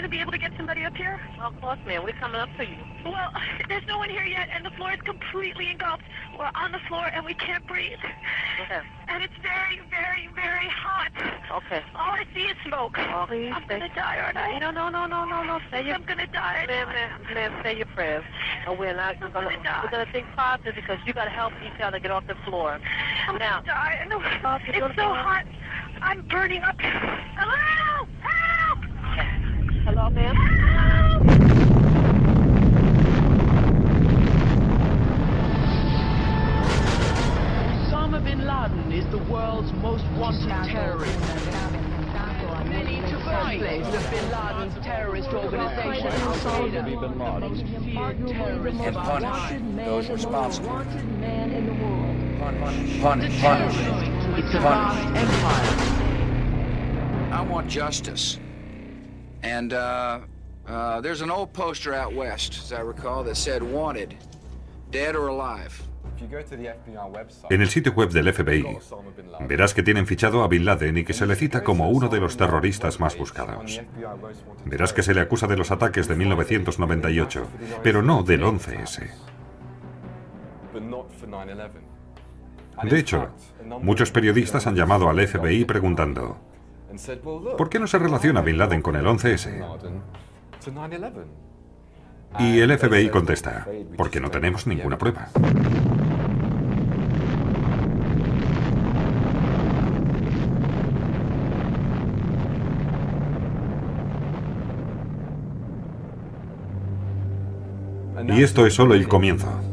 going to be able to get somebody up here? Well, of course, ma'am. We're coming up to you. Well, there's no one here yet, and the floor is completely engulfed. We're on the floor, and we can't breathe. Okay. And it's very, very, very hot. Okay. All I see is smoke. Oh, please I'm going to die, aren't I? No, no, no, no, no, no. Say your I'm going to die. Ma'am, ma'am, ma'am, say your prayers. And we're not gonna, gonna die. we're gonna think positive because you gotta help each other get off the floor. I'm Now, going to die. Oh, if you It's so hot. I'm burning up. Hello! Help! Hello, ma'am. Osama bin Laden is the world's most wanted terrorist. Many took place of bin Laden's terrorist organization, Al Qaeda, the most feared terrorist and of our punish time. those responsible. The Punish, terrorist, punish. it's a vast empire. I want justice. And uh, uh, there's an old poster out west, as I recall, that said En el sitio web del FBI verás que tienen fichado a Bin Laden y que se le cita como uno de los terroristas más buscados. Verás que se le acusa de los ataques de 1998, pero no del 11S. But not for 9/11. De hecho, muchos periodistas han llamado al FBI preguntando, ¿por qué no se relaciona Bin Laden con el 11S? Bin Laden to 9/11. Y el FBI contesta, porque no tenemos ninguna prueba. Y esto es solo el comienzo.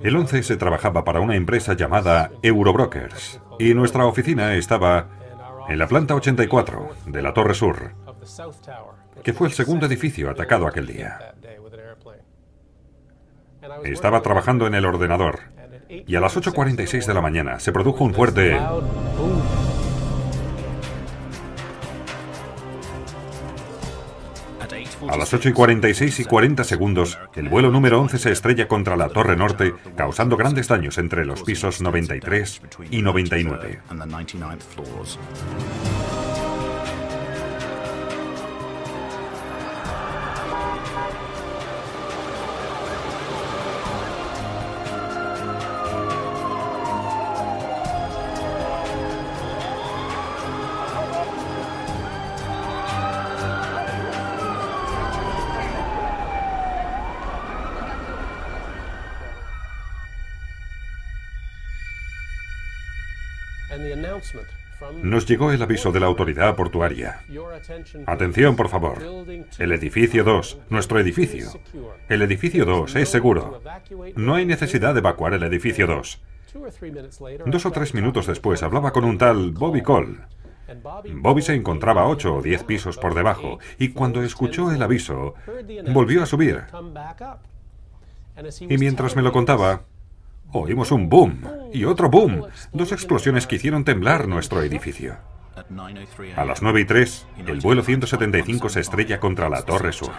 El 11S trabajaba para una empresa llamada Eurobrokers y nuestra oficina estaba en la planta 84 de la Torre Sur, que fue el segundo edificio atacado aquel día. Estaba trabajando en el ordenador y a las 8.46 de la mañana se produjo un fuerte... A las 8 y 46 y 40 segundos, el vuelo número 11 se estrella contra la Torre Norte, causando grandes daños entre los pisos 93 y 99. Nos llegó el aviso de la autoridad portuaria. Atención, por favor. El edificio 2, nuestro edificio. El edificio 2 es seguro. No hay necesidad de evacuar el edificio 2. Dos o tres minutos después hablaba con un tal Bobby Cole. Bobby se encontraba 8 o 10 pisos por debajo y cuando escuchó el aviso, volvió a subir. Y mientras me lo contaba, oímos un boom y otro boom, dos explosiones que hicieron temblar nuestro edificio. A las 9 y 3, el vuelo 175 se estrella contra la Torre Sur.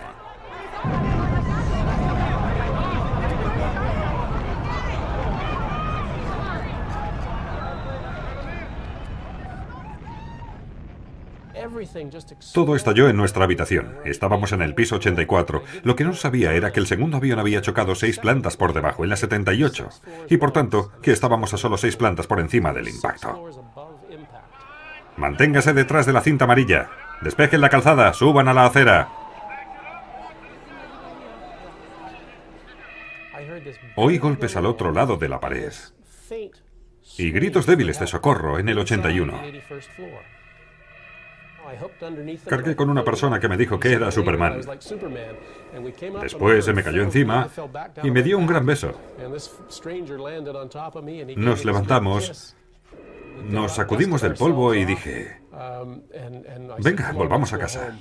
Todo estalló en nuestra habitación. Estábamos en el piso 84. Lo que no sabía era que el segundo avión había chocado seis plantas por debajo, en la 78. Y por tanto, que estábamos a solo seis plantas por encima del impacto. Manténgase detrás de la cinta amarilla. Despejen la calzada, suban a la acera. Oí golpes al otro lado de la pared y gritos débiles de socorro en el 81. Cargué con una persona que me dijo que era Superman. Después se me cayó encima y me dio un gran beso. Nos levantamos, nos sacudimos del polvo y dije, venga, volvamos a casa.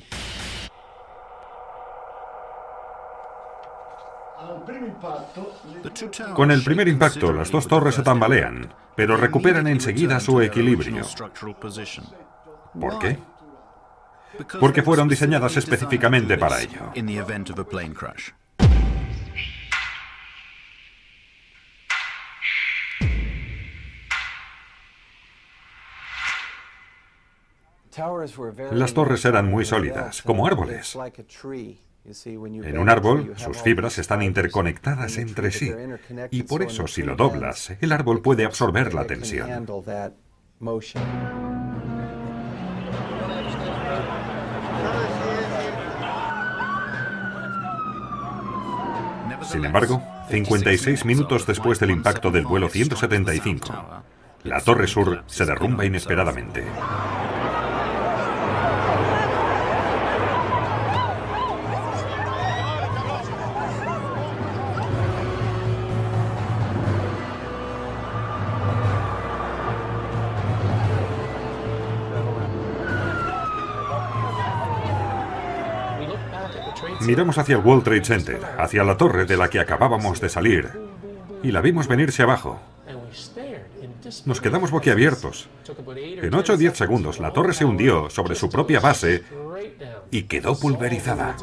Con el primer impacto, las dos torres se tambalean, pero recuperan enseguida su equilibrio. ¿Por qué? Porque fueron diseñadas específicamente para ello. Las torres eran muy sólidas, como árboles. En un árbol, sus fibras están interconectadas entre sí, y por eso si lo doblas, el árbol puede absorber la tensión. Sin embargo, 56 minutos después del impacto del vuelo 175, la Torre Sur se derrumba inesperadamente. Miramos hacia el World Trade Center, hacia la torre de la que acabábamos de salir, y la vimos venirse abajo. Nos quedamos boquiabiertos. En 8 o 10 segundos la torre se hundió sobre su propia base y quedó pulverizada.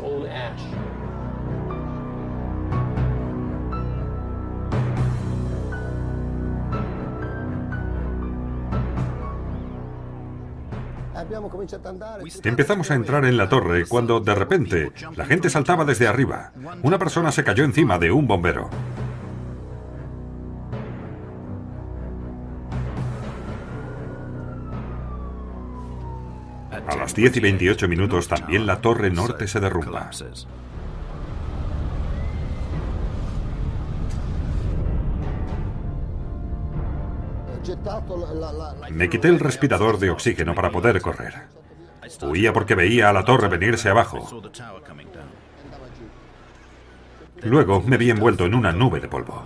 Empezamos a entrar en la torre cuando de repente la gente saltaba desde arriba. Una persona se cayó encima de un bombero. A las 10 y 28 minutos también la torre norte se derrumba. Me quité el respirador de oxígeno para poder correr. Huía porque veía a la torre venirse abajo. Luego me vi envuelto en una nube de polvo.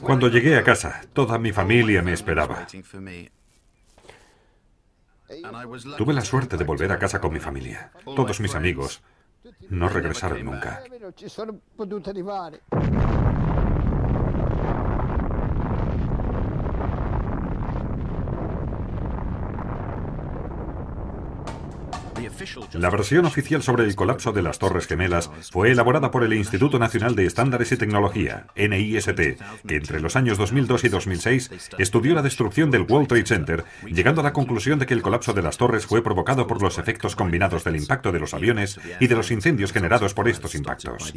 Cuando llegué a casa, toda mi familia me esperaba. Tuve la suerte de volver a casa con mi familia. Todos mis amigos no regresaron nunca. La versión oficial sobre el colapso de las Torres Gemelas fue elaborada por el Instituto Nacional de Estándares y Tecnología, NIST, que entre los años 2002 y 2006 estudió la destrucción del World Trade Center, llegando a la conclusión de que el colapso de las torres fue provocado por los efectos combinados del impacto de los aviones y de los incendios generados por estos impactos.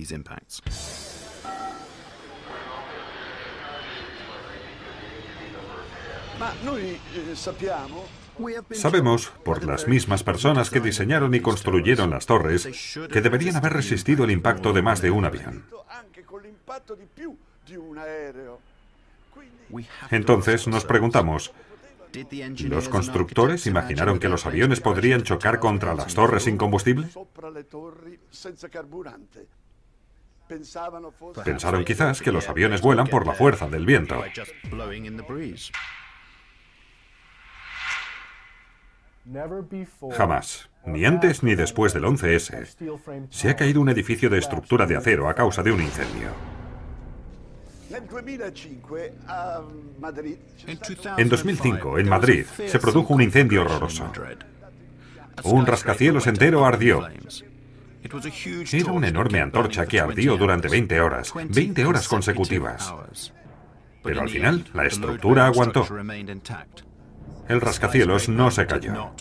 Sabemos, por las mismas personas que diseñaron y construyeron las torres, que deberían haber resistido el impacto de más de un avión. Entonces nos preguntamos, ¿los constructores imaginaron que los aviones podrían chocar contra las torres sin combustible? Pensaron quizás que los aviones vuelan por la fuerza del viento. Jamás, ni antes ni después del 11S, se ha caído un edificio de estructura de acero a causa de un incendio. En 2005, en Madrid, se produjo un incendio horroroso. Un rascacielos entero ardió. Era una enorme antorcha que ardió durante 20 horas, 20 horas consecutivas. Pero al final, la estructura aguantó. El rascacielos no se cayó.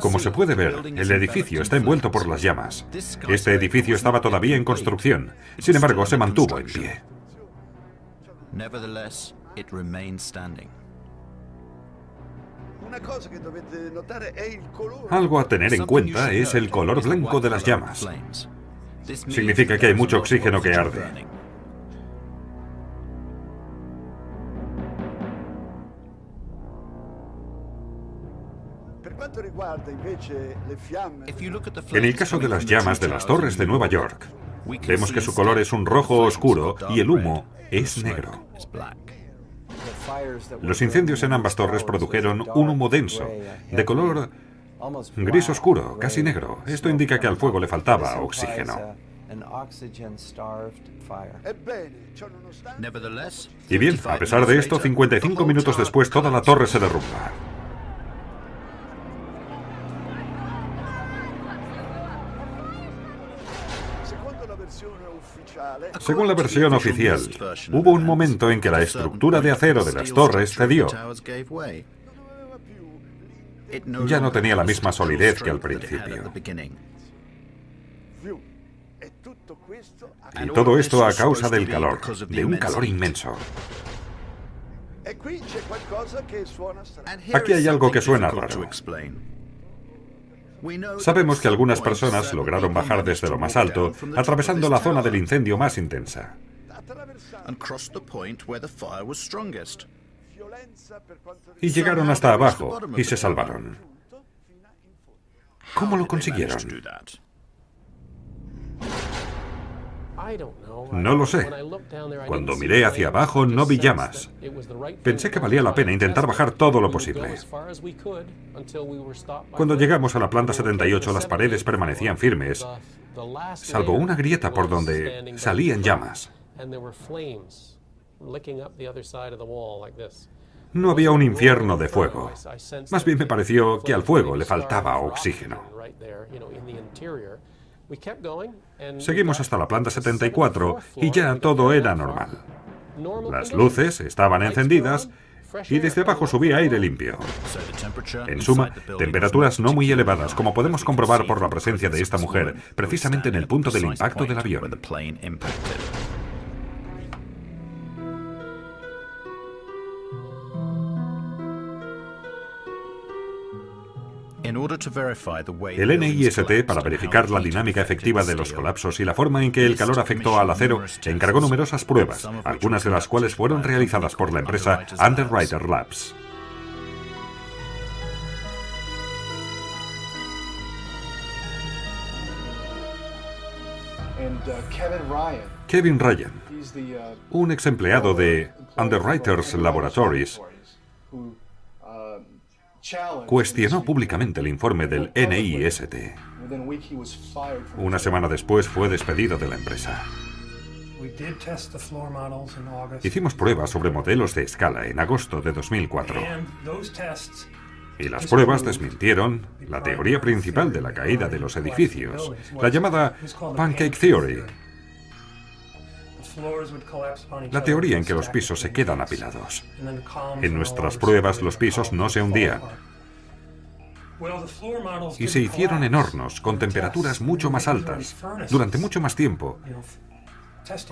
Como se puede ver, el edificio está envuelto por las llamas. Este edificio estaba todavía en construcción, sin embargo se mantuvo en pie. Algo a tener en cuenta es el color blanco de las llamas. Significa que hay mucho oxígeno que arde. En el caso de las llamas de las torres de Nueva York, vemos que su color es un rojo oscuro y el humo es negro. Los incendios en ambas torres produjeron un humo denso, de color gris oscuro, casi negro. Esto indica que al fuego le faltaba oxígeno. Y bien, a pesar de esto, 55 minutos después toda la torre se derrumba. Según la versión oficial, hubo un momento en que la estructura de acero de las torres cedió. Ya no tenía la misma solidez que al principio. Y todo esto a causa del calor, de un calor inmenso. Aquí hay algo que suena raro. Sabemos que algunas personas lograron bajar desde lo más alto, atravesando la zona del incendio más intensa. Y llegaron hasta abajo y se salvaron. ¿Cómo lo consiguieron? No lo sé. Cuando miré hacia abajo no vi llamas. Pensé que valía la pena intentar bajar todo lo posible. Cuando llegamos a la planta 78 las paredes permanecían firmes, salvo una grieta por donde salían llamas. No había un infierno de fuego. Más bien me pareció que al fuego le faltaba oxígeno. Seguimos hasta la planta 74 y ya todo era normal. Las luces estaban encendidas y desde abajo subía aire limpio. En suma, temperaturas no muy elevadas, como podemos comprobar por la presencia de esta mujer, precisamente en el punto del impacto del avión. El NIST, para verificar la dinámica efectiva de los colapsos y la forma en que el calor afectó al acero, encargó numerosas pruebas, algunas de las cuales fueron realizadas por la empresa Underwriter Labs. Kevin Ryan, un ex empleado de Underwriters Laboratories, cuestionó públicamente el informe del NIST. Una semana después fue despedido de la empresa. Hicimos pruebas sobre modelos de escala en agosto de 2004. Y las pruebas desmintieron la teoría principal de la caída de los edificios, la llamada Pancake Theory. La teoría en que los pisos se quedan apilados. En nuestras pruebas los pisos no se hundían. Y se hicieron en hornos con temperaturas mucho más altas, durante mucho más tiempo.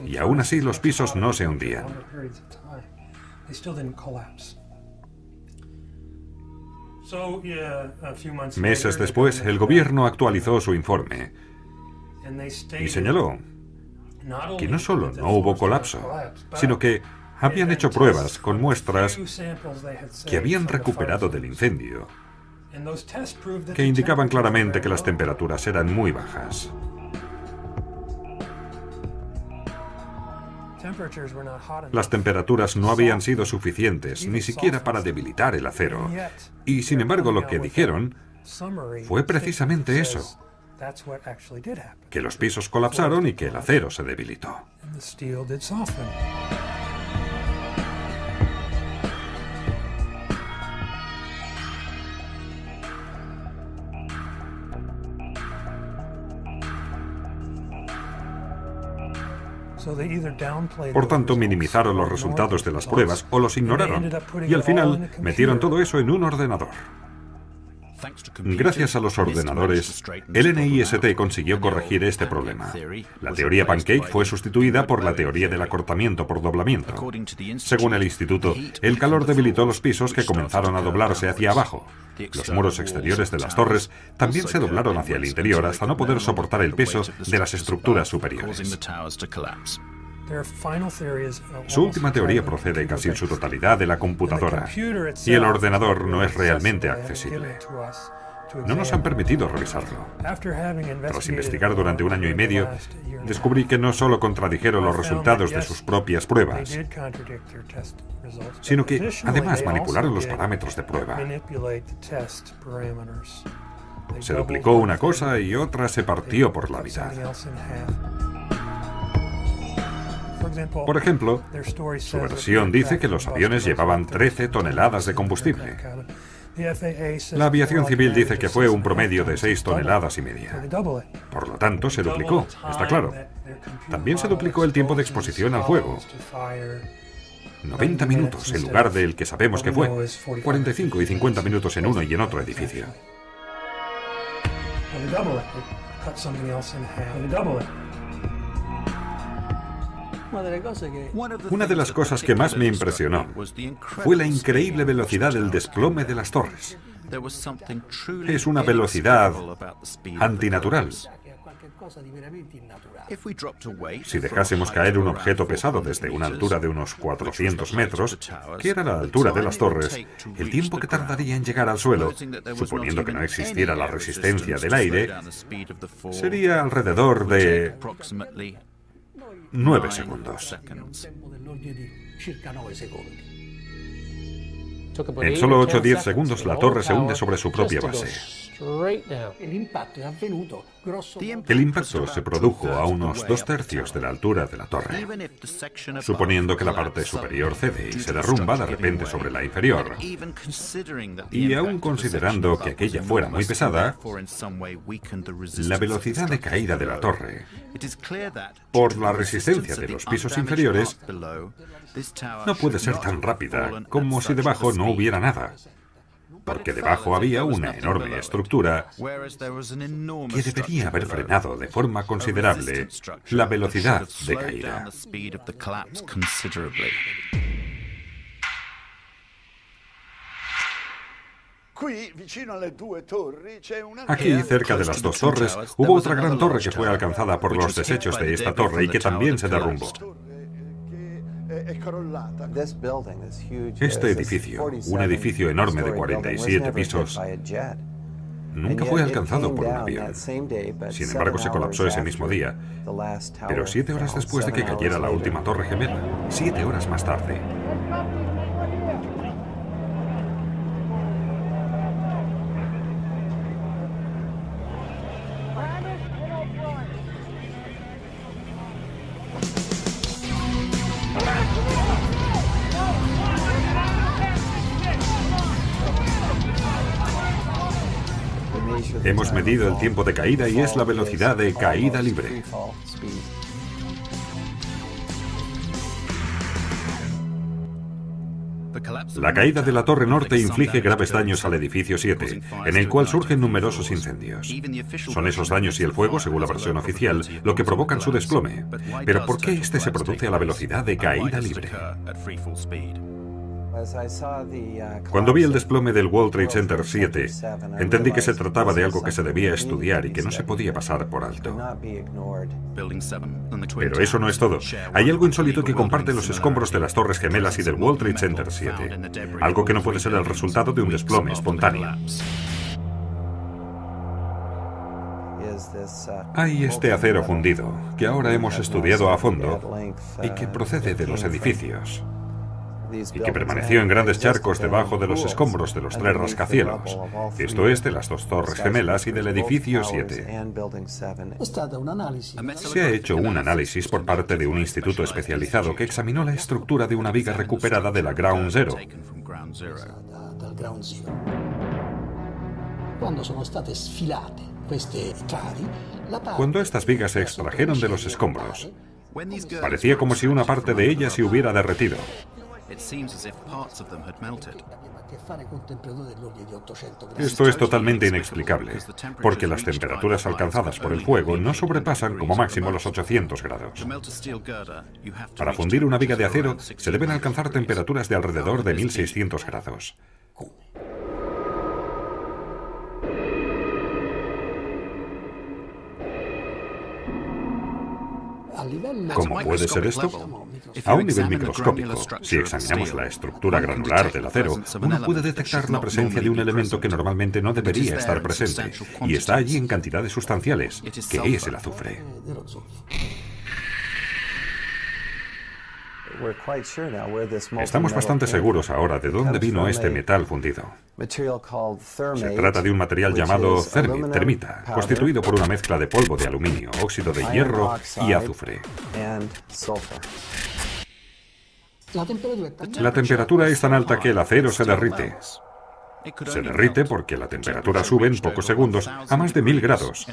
Y aún así los pisos no se hundían. Meses después, el gobierno actualizó su informe y señaló que no solo no hubo colapso, sino que habían hecho pruebas con muestras que habían recuperado del incendio, que indicaban claramente que las temperaturas eran muy bajas. Las temperaturas no habían sido suficientes, ni siquiera para debilitar el acero. Y sin embargo lo que dijeron fue precisamente eso, que los pisos colapsaron y que el acero se debilitó. Por tanto, minimizaron los resultados de las pruebas o los ignoraron. y al final metieron todo eso en un ordenador. Gracias a los ordenadores, el NIST consiguió corregir este problema. La teoría pancake fue sustituida por la teoría del acortamiento por doblamiento. Según el instituto, el calor debilitó los pisos que comenzaron a doblarse hacia abajo. Los muros exteriores de las torres también se doblaron hacia el interior hasta no poder soportar el peso de las estructuras superiores. Su última teoría procede casi en su totalidad de la computadora y el ordenador no es realmente accesible. No nos han permitido revisarlo. Tras investigar durante un año y medio, descubrí que no solo contradijeron los resultados de sus propias pruebas, sino que además manipularon los parámetros de prueba. Se duplicó una cosa y otra se partió por la mitad. Por ejemplo, su versión dice que los aviones llevaban 13 toneladas de combustible. La aviación civil dice que fue un promedio de 6 toneladas y media. Por lo tanto, se duplicó, está claro. También se duplicó el tiempo de exposición al fuego. 90 minutos en lugar del que sabemos que fue. 45 y 50 minutos en uno y en otro edificio. Una de las cosas que más me impresionó fue la increíble velocidad del desplome de las torres. Es una velocidad antinatural. Si dejásemos caer un objeto pesado desde una altura de unos 400 metros, que era la altura de las torres, el tiempo que tardaría en llegar al suelo, suponiendo que no existiera la resistencia del aire, sería alrededor de 9 segundos. En solo 8 o 10 segundos la torre se hunde sobre su propia base. El impacto se produjo a unos dos tercios de la altura de la torre. Suponiendo que la parte superior cede y se derrumba de repente sobre la inferior, y aún considerando que aquella fuera muy pesada, la velocidad de caída de la torre, por la resistencia de los pisos inferiores, no puede ser tan rápida como si debajo no hubiera nada porque debajo había una enorme estructura que debería haber frenado de forma considerable la velocidad de caída. Aquí, cerca de las dos torres, hubo otra gran torre que fue alcanzada por los desechos de esta torre y que también se derrumbó. Este edificio, un edificio enorme de 47 pisos, nunca fue alcanzado por un avión. Sin embargo, se colapsó ese mismo día, pero siete horas después de que cayera la última torre gemela, siete horas más tarde. El tiempo de caída y es la velocidad de caída libre. La caída de la Torre Norte inflige graves daños al edificio 7, en el cual surgen numerosos incendios. Son esos daños y el fuego, según la versión oficial, lo que provocan su desplome. Pero ¿por qué este se produce a la velocidad de caída libre? Cuando vi el desplome del World Trade Center 7, entendí que se trataba de algo que se debía estudiar y que no se podía pasar por alto. Pero eso no es todo. Hay algo insólito que comparte los escombros de las Torres Gemelas y del World Trade Center 7. Algo que no puede ser el resultado de un desplome espontáneo. Hay este acero fundido, que ahora hemos estudiado a fondo y que procede de los edificios y que permaneció en grandes charcos debajo de los escombros de los tres rascacielos, esto es, de las dos torres gemelas y del edificio 7. Se ha hecho un análisis por parte de un instituto especializado que examinó la estructura de una viga recuperada de la Ground Zero. Cuando estas vigas se extrajeron de los escombros, parecía como si una parte de ellas se hubiera derretido. Esto es totalmente inexplicable, porque las temperaturas alcanzadas por el fuego no sobrepasan como máximo los 800 grados. Para fundir una viga de acero se deben alcanzar temperaturas de alrededor de 1600 grados. ¿Cómo puede ser esto? A un nivel microscópico, si examinamos la estructura granular del acero, uno puede detectar la presencia de un elemento que normalmente no debería estar presente, y está allí en cantidades sustanciales, que es el azufre. Estamos bastante seguros ahora de dónde vino este metal fundido. Se trata de un material llamado termita, constituido por una mezcla de polvo de aluminio, óxido de hierro y azufre. La temperatura es tan alta que el acero se derrite. Se derrite porque la temperatura sube en pocos segundos a más de mil grados.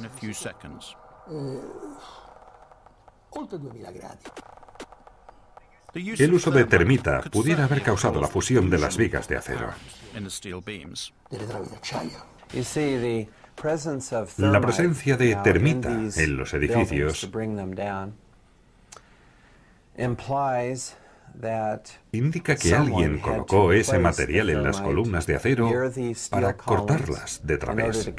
El uso de termita pudiera haber causado la fusión de las vigas de acero. La presencia de termita en los edificios indica que alguien colocó ese material en las columnas de acero para cortarlas de través.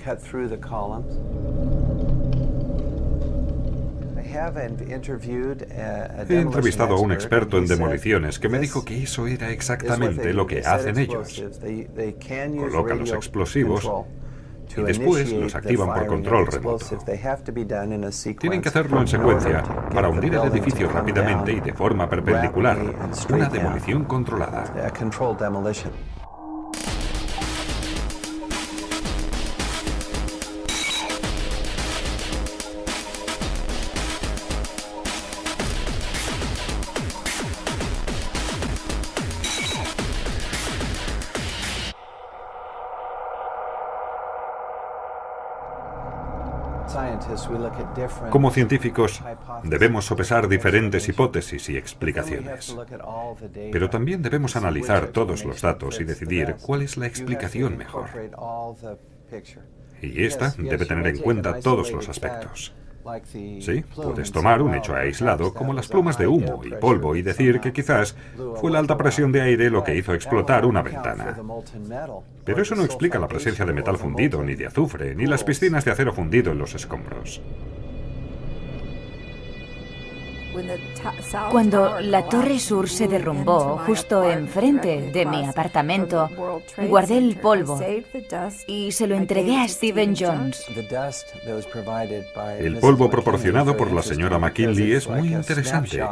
He entrevistado a un experto en demoliciones que me dijo que eso era exactamente lo que hacen ellos. Colocan los explosivos y después los activan por control remoto. Tienen que hacerlo en secuencia para hundir el edificio rápidamente y de forma perpendicular, una demolición controlada. Como científicos, debemos sopesar diferentes hipótesis y explicaciones. Pero también debemos analizar todos los datos y decidir cuál es la explicación mejor. Y esta debe tener en cuenta todos los aspectos. Sí, puedes tomar un hecho aislado como las plumas de humo y polvo y decir que quizás fue la alta presión de aire lo que hizo explotar una ventana. Pero eso no explica la presencia de metal fundido, ni de azufre, ni las piscinas de acero fundido en los escombros. Cuando la Torre Sur se derrumbó justo enfrente de mi apartamento, guardé el polvo y se lo entregué a Stephen Jones. El polvo proporcionado por la señora McKinley es muy interesante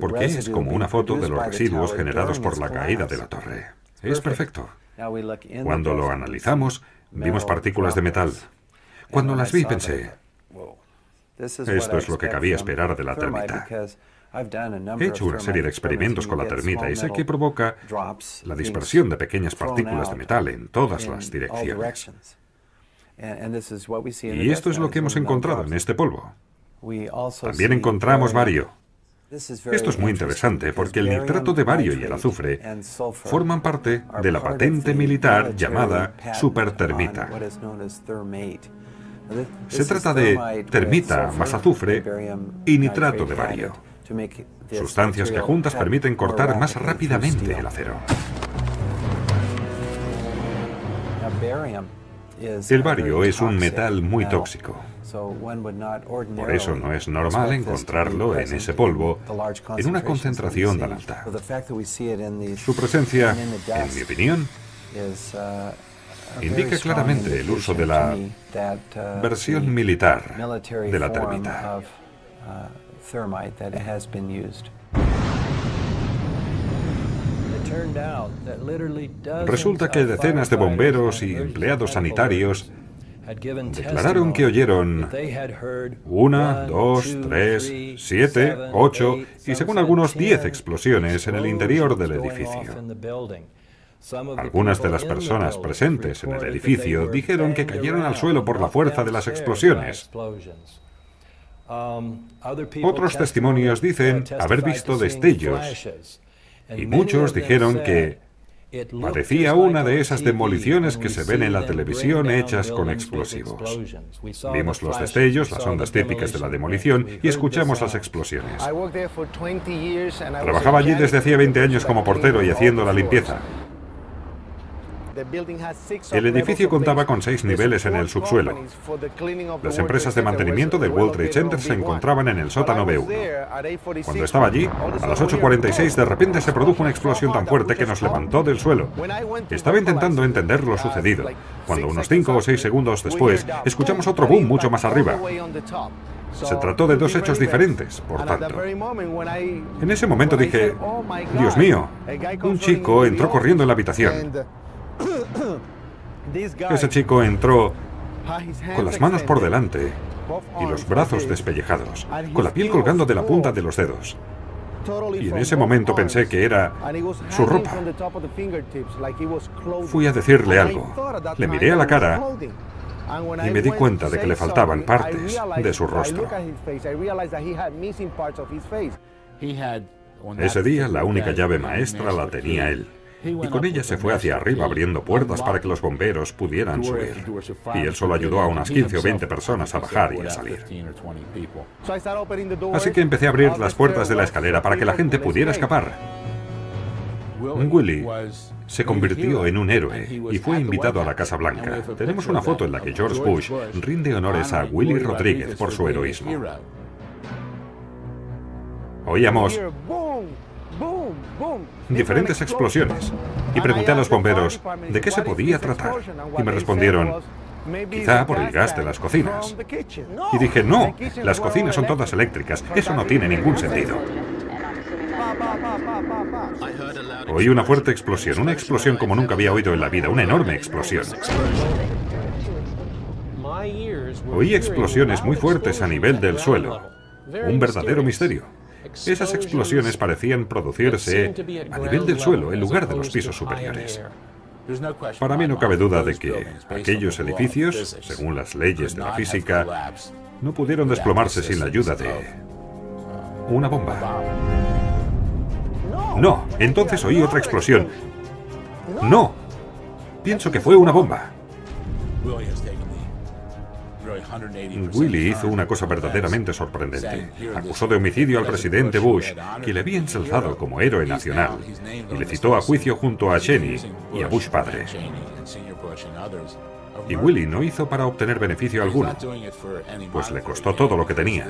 porque es como una foto de los residuos generados por la caída de la torre. Es perfecto. Cuando lo analizamos, vimos partículas de metal. Cuando las vi pensé, esto es lo que cabía esperar de la termita. He hecho una serie de experimentos con la termita y sé que provoca la dispersión de pequeñas partículas de metal en todas las direcciones. Y esto es lo que hemos encontrado en este polvo. También encontramos bario. Esto es muy interesante porque el nitrato de bario y el azufre forman parte de la patente militar llamada supertermita. Se trata de termita más azufre y nitrato de bario, sustancias que juntas permiten cortar más rápidamente el acero. El bario es un metal muy tóxico. Por eso no es normal encontrarlo en ese polvo en una concentración tan alta. Su presencia, en mi opinión, indica claramente el uso de la versión militar de la termita. Resulta que decenas de bomberos y empleados sanitarios declararon que oyeron una, dos, tres, siete, ocho y según algunos diez explosiones en el interior del edificio. Algunas de las personas presentes en el edificio dijeron que cayeron al suelo por la fuerza de las explosiones. Otros testimonios dicen haber visto destellos y muchos dijeron que parecía una de esas demoliciones que se ven en la televisión hechas con explosivos. Vimos los destellos, las ondas típicas de la demolición y escuchamos las explosiones. Trabajaba allí desde hacía 20 años como portero y haciendo la limpieza. El edificio contaba con seis niveles en el subsuelo. Las empresas de mantenimiento del World Trade Center se encontraban en el sótano B1. Cuando estaba allí, a las 8.46 de repente se produjo una explosión tan fuerte que nos levantó del suelo. Estaba intentando entender lo sucedido, cuando unos 5 o 6 segundos después escuchamos otro boom mucho más arriba. Se trató de dos hechos diferentes, por tanto. En ese momento dije, Dios mío, un chico entró corriendo en la habitación. Ese chico entró con las manos por delante y los brazos despellejados, con la piel colgando de la punta de los dedos. Y en ese momento pensé que era su ropa. Fui a decirle algo. Le miré a la cara y me di cuenta de que le faltaban partes de su rostro. Ese día la única llave maestra la tenía él y con ella se fue hacia arriba abriendo puertas para que los bomberos pudieran subir. Y él solo ayudó a unas 15 o 20 personas a bajar y a salir. Así que empecé a abrir las puertas de la escalera para que la gente pudiera escapar. Willie se convirtió en un héroe y fue invitado a la Casa Blanca. Tenemos una foto en la que George Bush rinde honores a Willie Rodríguez por su heroísmo. Oíamos diferentes explosiones y pregunté a los bomberos de qué se podía tratar y me respondieron, quizá por el gas de las cocinas. Y dije, no, las cocinas son todas eléctricas, eso no tiene ningún sentido. Oí una fuerte explosión, una explosión como nunca había oído en la vida, una enorme explosión. Oí explosiones muy fuertes a nivel del suelo, un verdadero misterio. Esas explosiones parecían producirse a nivel del suelo en lugar de los pisos superiores. Para mí no cabe duda de que aquellos edificios, según las leyes de la física, no pudieron desplomarse sin la ayuda de una bomba. No, entonces oí otra explosión. No, pienso que fue una bomba. Willie hizo una cosa verdaderamente sorprendente. Acusó de homicidio al presidente Bush, que le había ensalzado como héroe nacional, y le citó a juicio junto a Cheney y a Bush padre. Y Willie no hizo para obtener beneficio alguno, pues le costó todo lo que tenía.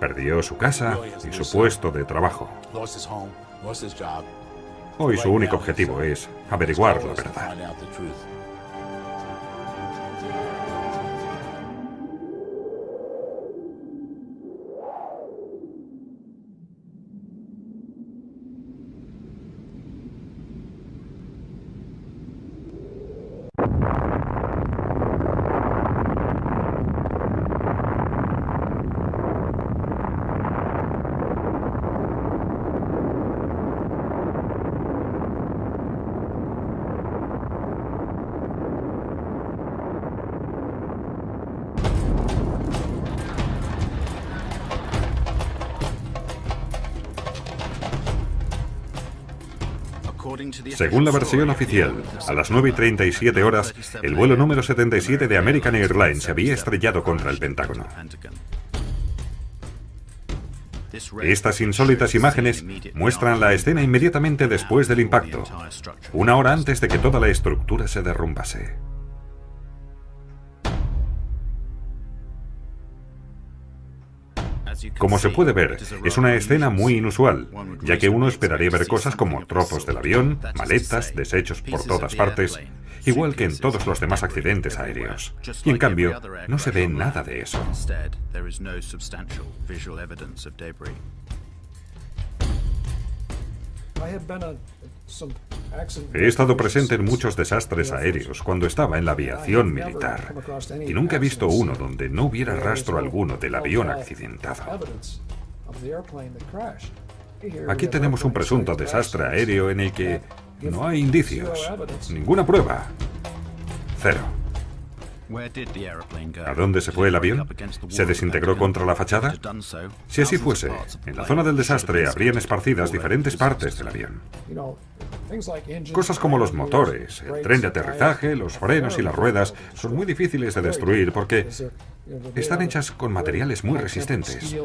Perdió su casa y su puesto de trabajo. Hoy su único objetivo es averiguar la verdad. Según la versión oficial, a las 9 y 37 horas, el vuelo número 77 de American Airlines se había estrellado contra el Pentágono. Estas insólitas imágenes muestran la escena inmediatamente después del impacto, una hora antes de que toda la estructura se derrumbase. Como se puede ver, es una escena muy inusual, ya que uno esperaría ver cosas como trozos del avión, maletas, desechos por todas partes, igual que en todos los demás accidentes aéreos. Y en cambio, no se ve nada de eso. He estado presente en muchos desastres aéreos cuando estaba en la aviación militar y nunca he visto uno donde no hubiera rastro alguno del avión accidentado. Aquí tenemos un presunto desastre aéreo en el que no hay indicios, ninguna prueba. Cero. ¿A dónde se fue el avión? ¿Se desintegró contra la fachada? Si así fuese, en la zona del desastre habrían esparcidas diferentes partes del avión. Cosas como los motores, el tren de aterrizaje, los frenos y las ruedas son muy difíciles de destruir porque están hechas con materiales muy resistentes.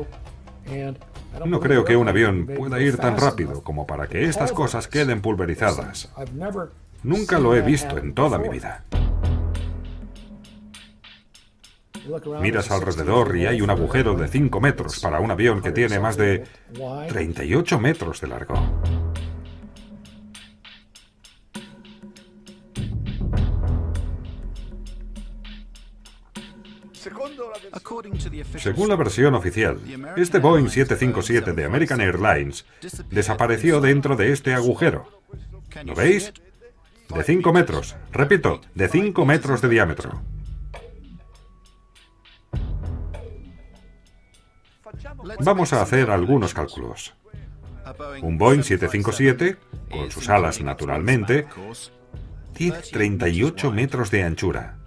No creo que un avión pueda ir tan rápido como para que estas cosas queden pulverizadas. Nunca lo he visto en toda mi vida. Miras alrededor y hay un agujero de 5 metros para un avión que tiene más de 38 metros de largo. Según la versión oficial, este Boeing 757 de American Airlines desapareció dentro de este agujero. ¿Lo veis? De 5 metros. Repito, de 5 metros de diámetro. Vamos a hacer algunos cálculos. Un Boeing 757, con sus alas naturalmente, tiene 38 metros de anchura.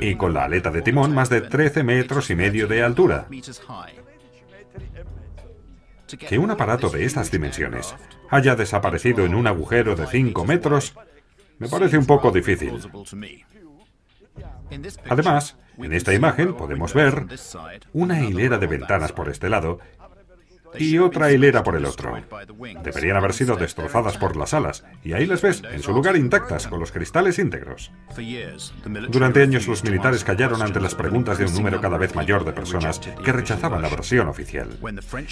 Y con la aleta de timón más de 13 metros y medio de altura. Que un aparato de estas dimensiones haya desaparecido en un agujero de 5 metros me parece un poco difícil. Además, en esta imagen podemos ver una hilera de ventanas por este lado y otra hilera por el otro. Deberían haber sido destrozadas por las alas, y ahí las ves, en su lugar intactas, con los cristales íntegros. Durante años los militares callaron ante las preguntas de un número cada vez mayor de personas que rechazaban la versión oficial.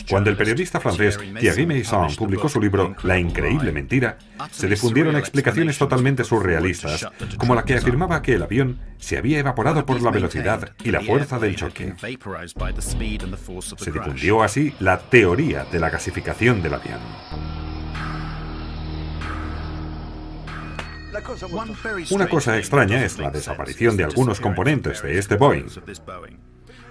Cuando el periodista francés Thierry Meyssan publicó su libro La increíble mentira, se difundieron explicaciones totalmente surrealistas, como la que afirmaba que el avión se había evaporado por la velocidad y la fuerza del choque. Se difundió así la teoría de la gasificación del avión. Una cosa extraña es la desaparición de algunos componentes de este Boeing.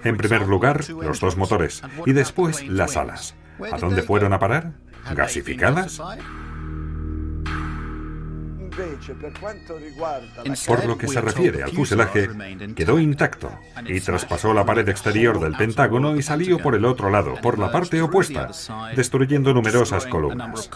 En primer lugar, los dos motores y después las alas. ¿A dónde fueron a parar? ¿Gasificadas? Por lo que se refiere al fuselaje, quedó intacto y traspasó la pared exterior del Pentágono y salió por el otro lado, por la parte opuesta, destruyendo numerosas columnas.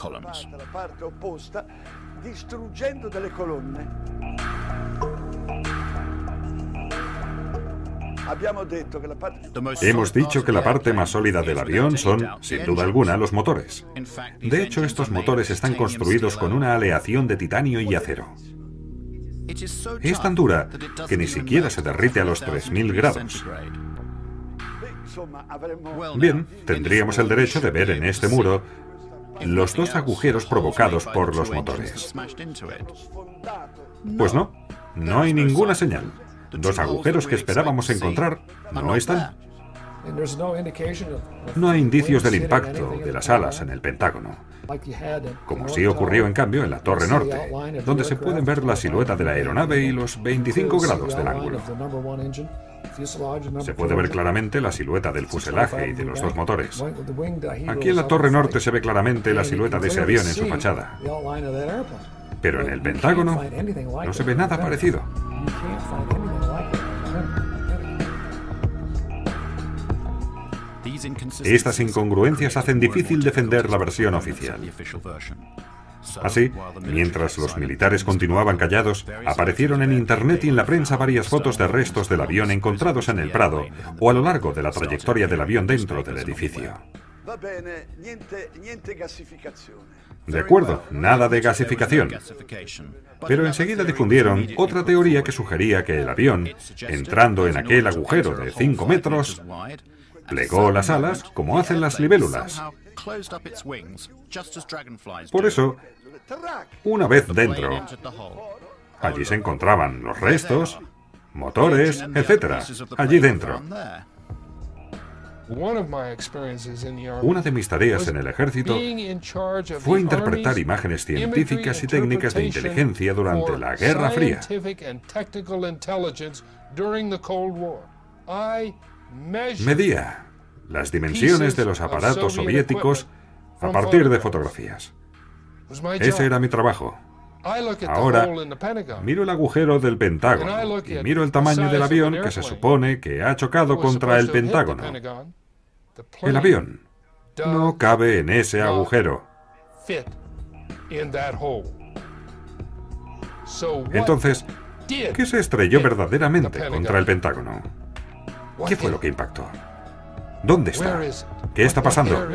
Hemos dicho que la parte más sólida del avión son, sin duda alguna, los motores. De hecho, estos motores están construidos con una aleación de titanio y acero. Es tan dura que ni siquiera se derrite a los 3.000 grados. Bien, tendríamos el derecho de ver en este muro los dos agujeros provocados por los motores. Pues no, no hay ninguna señal. Los agujeros que esperábamos encontrar no están. No hay indicios del impacto de las alas en el Pentágono, como sí ocurrió en cambio en la Torre Norte, donde se pueden ver la silueta de la aeronave y los 25 grados del ángulo. Se puede ver claramente la silueta del fuselaje y de los dos motores. Aquí en la Torre Norte se ve claramente la silueta de ese avión en su fachada. Pero en el Pentágono no se ve nada parecido. Estas incongruencias hacen difícil defender la versión oficial. Así, mientras los militares continuaban callados, aparecieron en Internet y en la prensa varias fotos de restos del avión encontrados en el Prado o a lo largo de la trayectoria del avión dentro del edificio. De acuerdo, nada de gasificación. Pero enseguida difundieron otra teoría que sugería que el avión, entrando en aquel agujero de 5 metros, plegó las alas como hacen las libélulas. Por eso, una vez dentro, allí se encontraban los restos, motores, etc. Allí dentro. Una de mis tareas en el ejército fue interpretar imágenes científicas y técnicas de inteligencia durante la Guerra Fría. Medía las dimensiones de los aparatos soviéticos a partir de fotografías. Ese era mi trabajo. Ahora miro el agujero del Pentágono y miro el tamaño del avión que se supone que ha chocado contra el Pentágono. El avión no cabe en ese agujero. Entonces, ¿qué se estrelló verdaderamente contra el Pentágono? ¿Qué fue lo que impactó? ¿Dónde está? ¿Qué está pasando?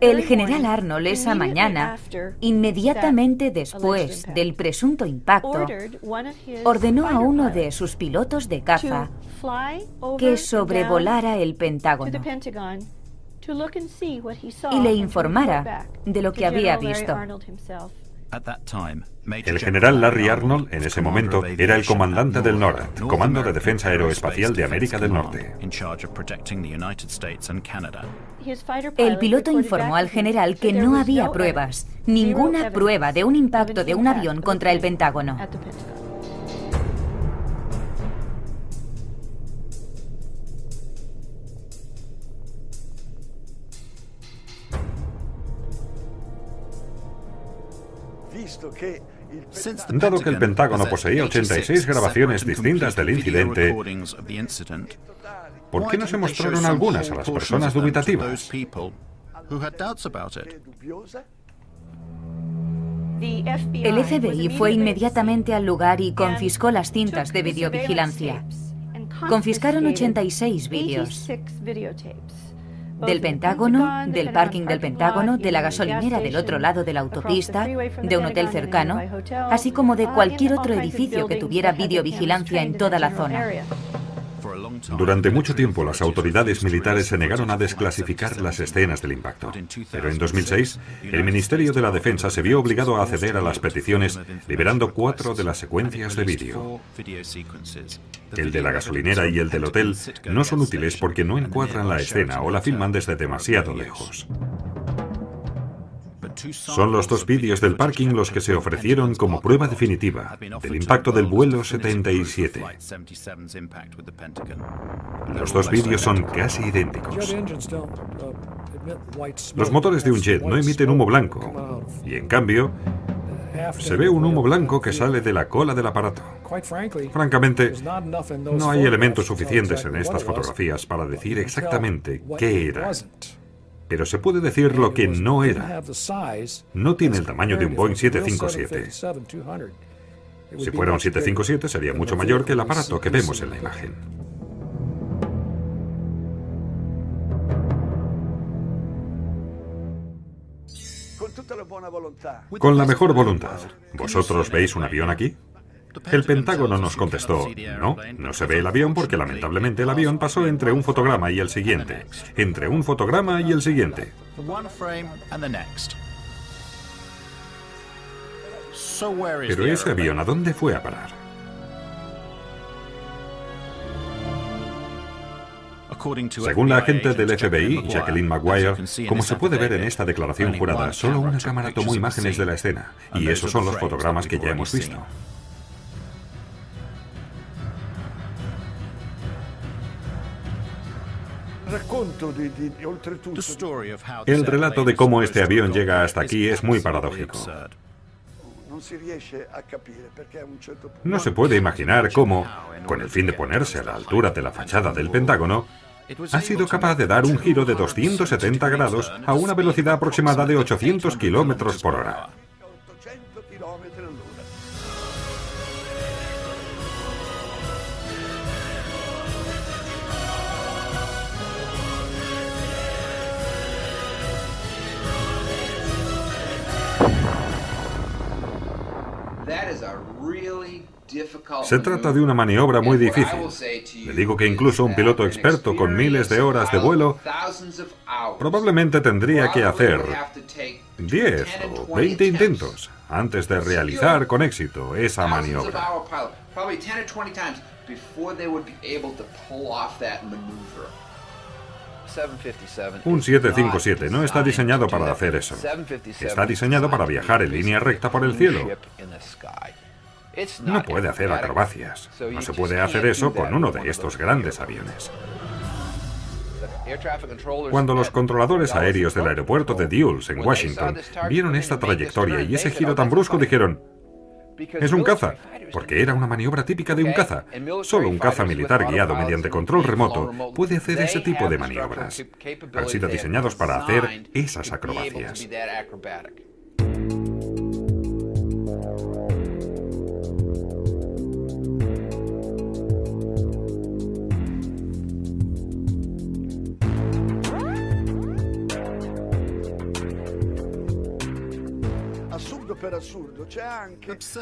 El general Arnold esa mañana, inmediatamente después del presunto impacto, ordenó a uno de sus pilotos de caza que sobrevolara el Pentágono y le informara de lo que había visto. El general Larry Arnold, en ese momento, era el comandante del NORAD, Comando de Defensa Aeroespacial de América del Norte. El piloto informó al general que no había pruebas, ninguna prueba de un impacto de un avión contra el Pentágono. Dado que el Pentágono poseía 86 grabaciones distintas del incidente, ¿por qué no se mostraron algunas a las personas dubitativas? El FBI fue inmediatamente al lugar y confiscó las cintas de videovigilancia. Confiscaron 86 vídeos del Pentágono, del parking del Pentágono, de la gasolinera del otro lado de la autopista, de un hotel cercano, así como de cualquier otro edificio que tuviera videovigilancia en toda la zona. Durante mucho tiempo las autoridades militares se negaron a desclasificar las escenas del impacto. Pero en 2006, el Ministerio de la Defensa se vio obligado a acceder a las peticiones, liberando cuatro de las secuencias de vídeo. El de la gasolinera y el del hotel no son útiles porque no encuadran la escena o la filman desde demasiado lejos. Son los dos vídeos del parking los que se ofrecieron como prueba definitiva del impacto del vuelo 77. Los dos vídeos son casi idénticos. Los motores de un jet no emiten humo blanco y en cambio se ve un humo blanco que sale de la cola del aparato. Francamente, no hay elementos suficientes en estas fotografías para decir exactamente qué era pero se puede decir lo que no era. No tiene el tamaño de un Boeing 757. Si fuera un 757 sería mucho mayor que el aparato que vemos en la imagen. Con la mejor voluntad. ¿Vosotros veis un avión aquí? El Pentágono nos contestó, no, no se ve el avión porque lamentablemente el avión pasó entre un fotograma y el siguiente, entre un fotograma y el siguiente. Pero ese avión, ¿a dónde fue a parar? Según la agente del FBI, Jacqueline Maguire, como se puede ver en esta declaración jurada, solo una cámara tomó imágenes de la escena, y esos son los fotogramas que ya hemos visto. El relato de cómo este avión llega hasta aquí es muy paradójico. No se puede imaginar cómo, con el fin de ponerse a la altura de la fachada del Pentágono, ha sido capaz de dar un giro de 270 grados a una velocidad aproximada de 800 kilómetros por hora. Se trata de una maniobra muy difícil. Le digo que incluso un piloto experto con miles de horas de vuelo probablemente tendría que hacer 10 o 20 intentos antes de realizar con éxito esa maniobra. Un 757 no está diseñado para hacer eso. Está diseñado para viajar en línea recta por el cielo. No puede hacer acrobacias. No se puede hacer eso con uno de estos grandes aviones. Cuando los controladores aéreos del aeropuerto de Dulles, en Washington, vieron esta trayectoria y ese giro tan brusco, dijeron, es un caza, porque era una maniobra típica de un caza. Solo un caza militar guiado mediante control remoto puede hacer ese tipo de maniobras. Han sido diseñados para hacer esas acrobacias.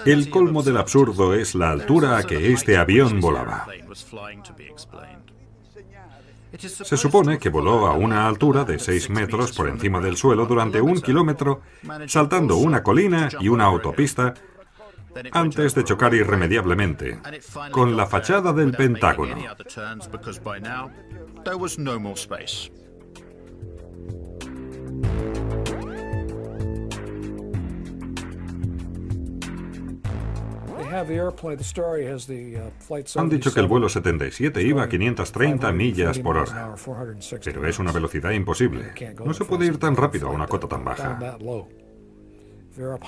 El colmo del absurdo es la altura a que este avión volaba. Se supone que voló a una altura de 6 metros por encima del suelo durante un kilómetro, saltando una colina y una autopista, antes de chocar irremediablemente con la fachada del Pentágono. Han dicho que el vuelo 77 iba a 530 millas por hora, pero es una velocidad imposible. No se puede ir tan rápido a una cota tan baja.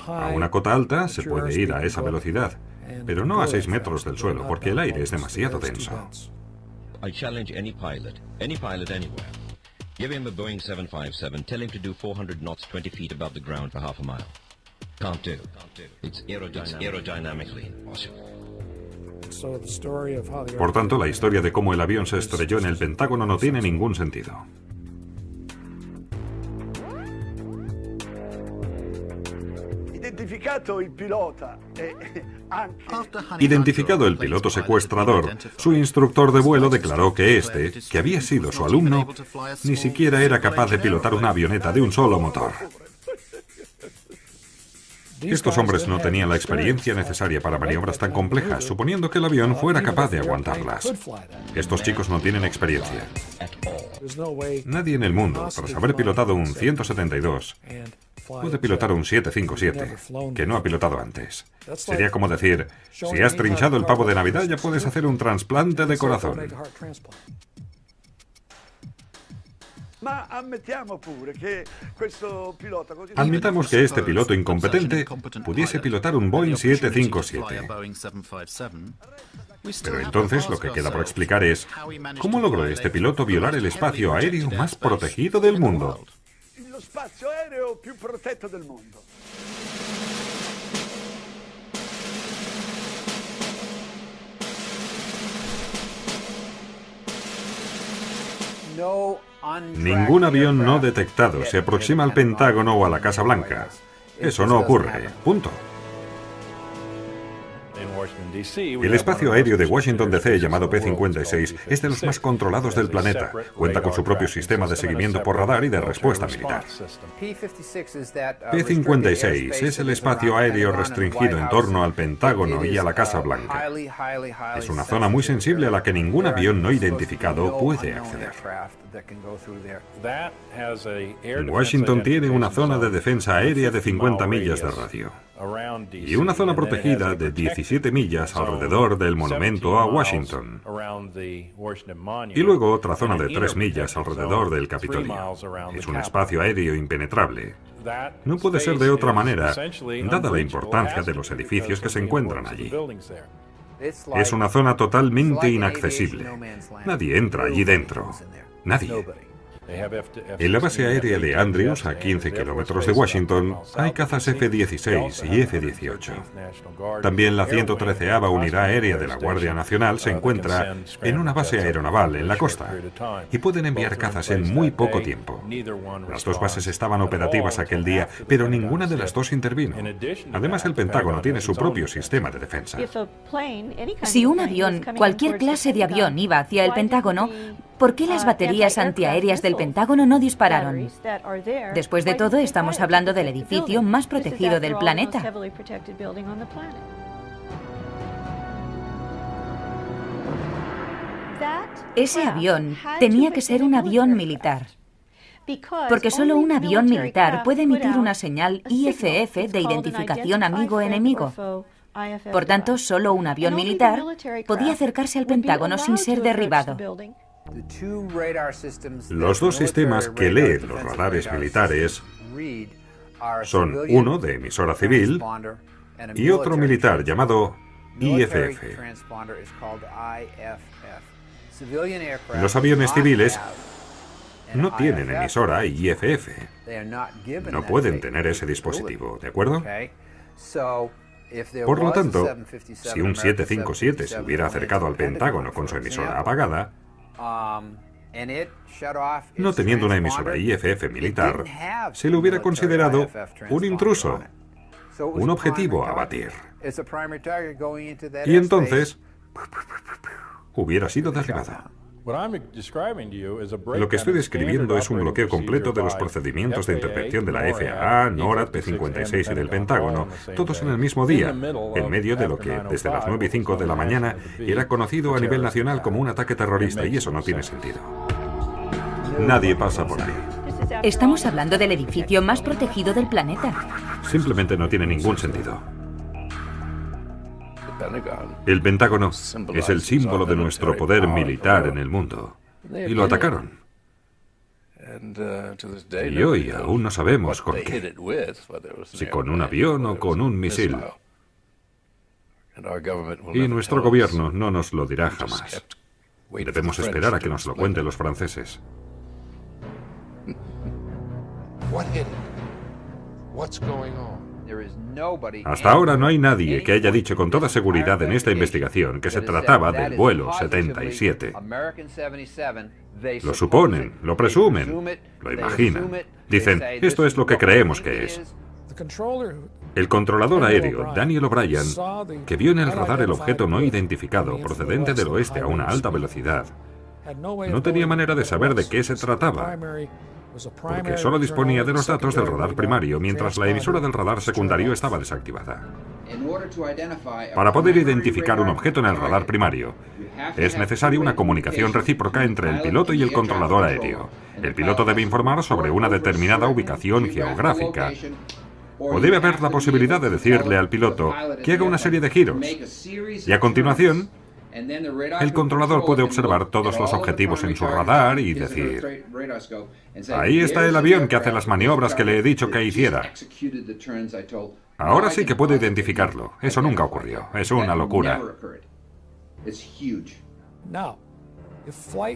A una cota alta se puede ir a esa velocidad, pero no a 6 metros del suelo, porque el aire es demasiado denso. I challenge any pilot, any pilot anywhere. Give him a Boeing 757, tell him to do 400 knots 20 feet above the ground for half a mile. Can't do. It's, aerodynamically impossible. Por tanto, la historia de cómo el avión se estrelló en el Pentágono no tiene ningún sentido. Identificado el piloto secuestrador, su instructor de vuelo declaró que este, que había sido su alumno, ni siquiera era capaz de pilotar una avioneta de un solo motor. Estos hombres no tenían la experiencia necesaria para maniobras tan complejas, suponiendo que el avión fuera capaz de aguantarlas. Estos chicos no tienen experiencia. Nadie en el mundo, tras haber pilotado un 172, puede pilotar un 757, que no ha pilotado antes. Sería como decir, si has trinchado el pavo de Navidad ya puedes hacer un trasplante de corazón. Admitamos que este piloto incompetente pudiese pilotar un Boeing 757. Pero entonces lo que queda por explicar es, ¿cómo logró este piloto violar el espacio aéreo más protegido del mundo? Ningún avión no detectado se aproxima al Pentágono o a la Casa Blanca. Eso no ocurre. Punto. El espacio aéreo de Washington DC, llamado P-56, es de los más controlados del planeta. Cuenta con su propio sistema de seguimiento por radar y de respuesta militar. P-56 es el espacio aéreo restringido en torno al Pentágono y a la Casa Blanca. Es una zona muy sensible a la que ningún avión no identificado puede acceder. Washington tiene una zona de defensa aérea de 50 millas de radio y una zona protegida de 17 millas alrededor del monumento a Washington. Y luego otra zona de 3 millas alrededor del Capitolio. Es un espacio aéreo impenetrable. No puede ser de otra manera, dada la importancia de los edificios que se encuentran allí. Es una zona totalmente inaccesible. Nadie entra allí dentro. Nadie. En la base aérea de Andrews, a 15 kilómetros de Washington, hay cazas F-16 y F-18. También la 113 Unidad Aérea de la Guardia Nacional se encuentra en una base aeronaval en la costa y pueden enviar cazas en muy poco tiempo. Las dos bases estaban operativas aquel día, pero ninguna de las dos intervino. Además, el Pentágono tiene su propio sistema de defensa. Si un avión, cualquier clase de avión, iba hacia el Pentágono, ¿por qué las baterías antiaéreas del Pentágono no dispararon? Después de todo, estamos hablando del edificio más protegido del planeta. Ese avión tenía que ser un avión militar. Porque solo un avión militar puede emitir una señal IFF de identificación amigo-enemigo. Por tanto, solo un avión militar podía acercarse al Pentágono sin ser derribado. Los dos sistemas que leen los radares militares son uno de emisora civil y otro militar llamado IFF. Los aviones civiles no tienen emisora IFF. No pueden tener ese dispositivo, ¿de acuerdo? Por lo tanto, si un 757 se hubiera acercado al Pentágono con su emisora apagada, no teniendo una emisora IFF militar, se le hubiera considerado un intruso, un objetivo a batir. Y entonces hubiera sido derribado. Lo que estoy describiendo es un bloqueo completo de los procedimientos de intervención de la FAA, NORAD, P-56 y del Pentágono, todos en el mismo día, en medio de lo que, desde las 9 y 5 de la mañana, era conocido a nivel nacional como un ataque terrorista, y eso no tiene sentido. Nadie pasa por ahí. Estamos hablando del edificio más protegido del planeta. Simplemente no tiene ningún sentido. El Pentágono es el símbolo de nuestro poder militar en el mundo. Y lo atacaron. Y hoy aún no sabemos con qué. Si con un avión o con un misil. Y nuestro gobierno no nos lo dirá jamás. Debemos esperar a que nos lo cuenten los franceses. Hasta ahora no hay nadie que haya dicho con toda seguridad en esta investigación que se trataba del vuelo 77. Lo suponen, lo presumen, lo imaginan. Dicen, esto es lo que creemos que es. El controlador aéreo, Daniel O'Brien, que vio en el radar el objeto no identificado procedente del oeste a una alta velocidad, no tenía manera de saber de qué se trataba, porque solo disponía de los datos del radar primario mientras la emisora del radar secundario estaba desactivada. Para poder identificar un objeto en el radar primario, es necesaria una comunicación recíproca entre el piloto y el controlador aéreo. El piloto debe informar sobre una determinada ubicación geográfica o debe haber la posibilidad de decirle al piloto que haga una serie de giros. Y a continuación, el controlador puede observar todos los objetivos en su radar y decir, ahí está el avión que hace las maniobras que le he dicho que hiciera. Ahora sí que puedo identificarlo. Eso nunca ocurrió. Es una locura.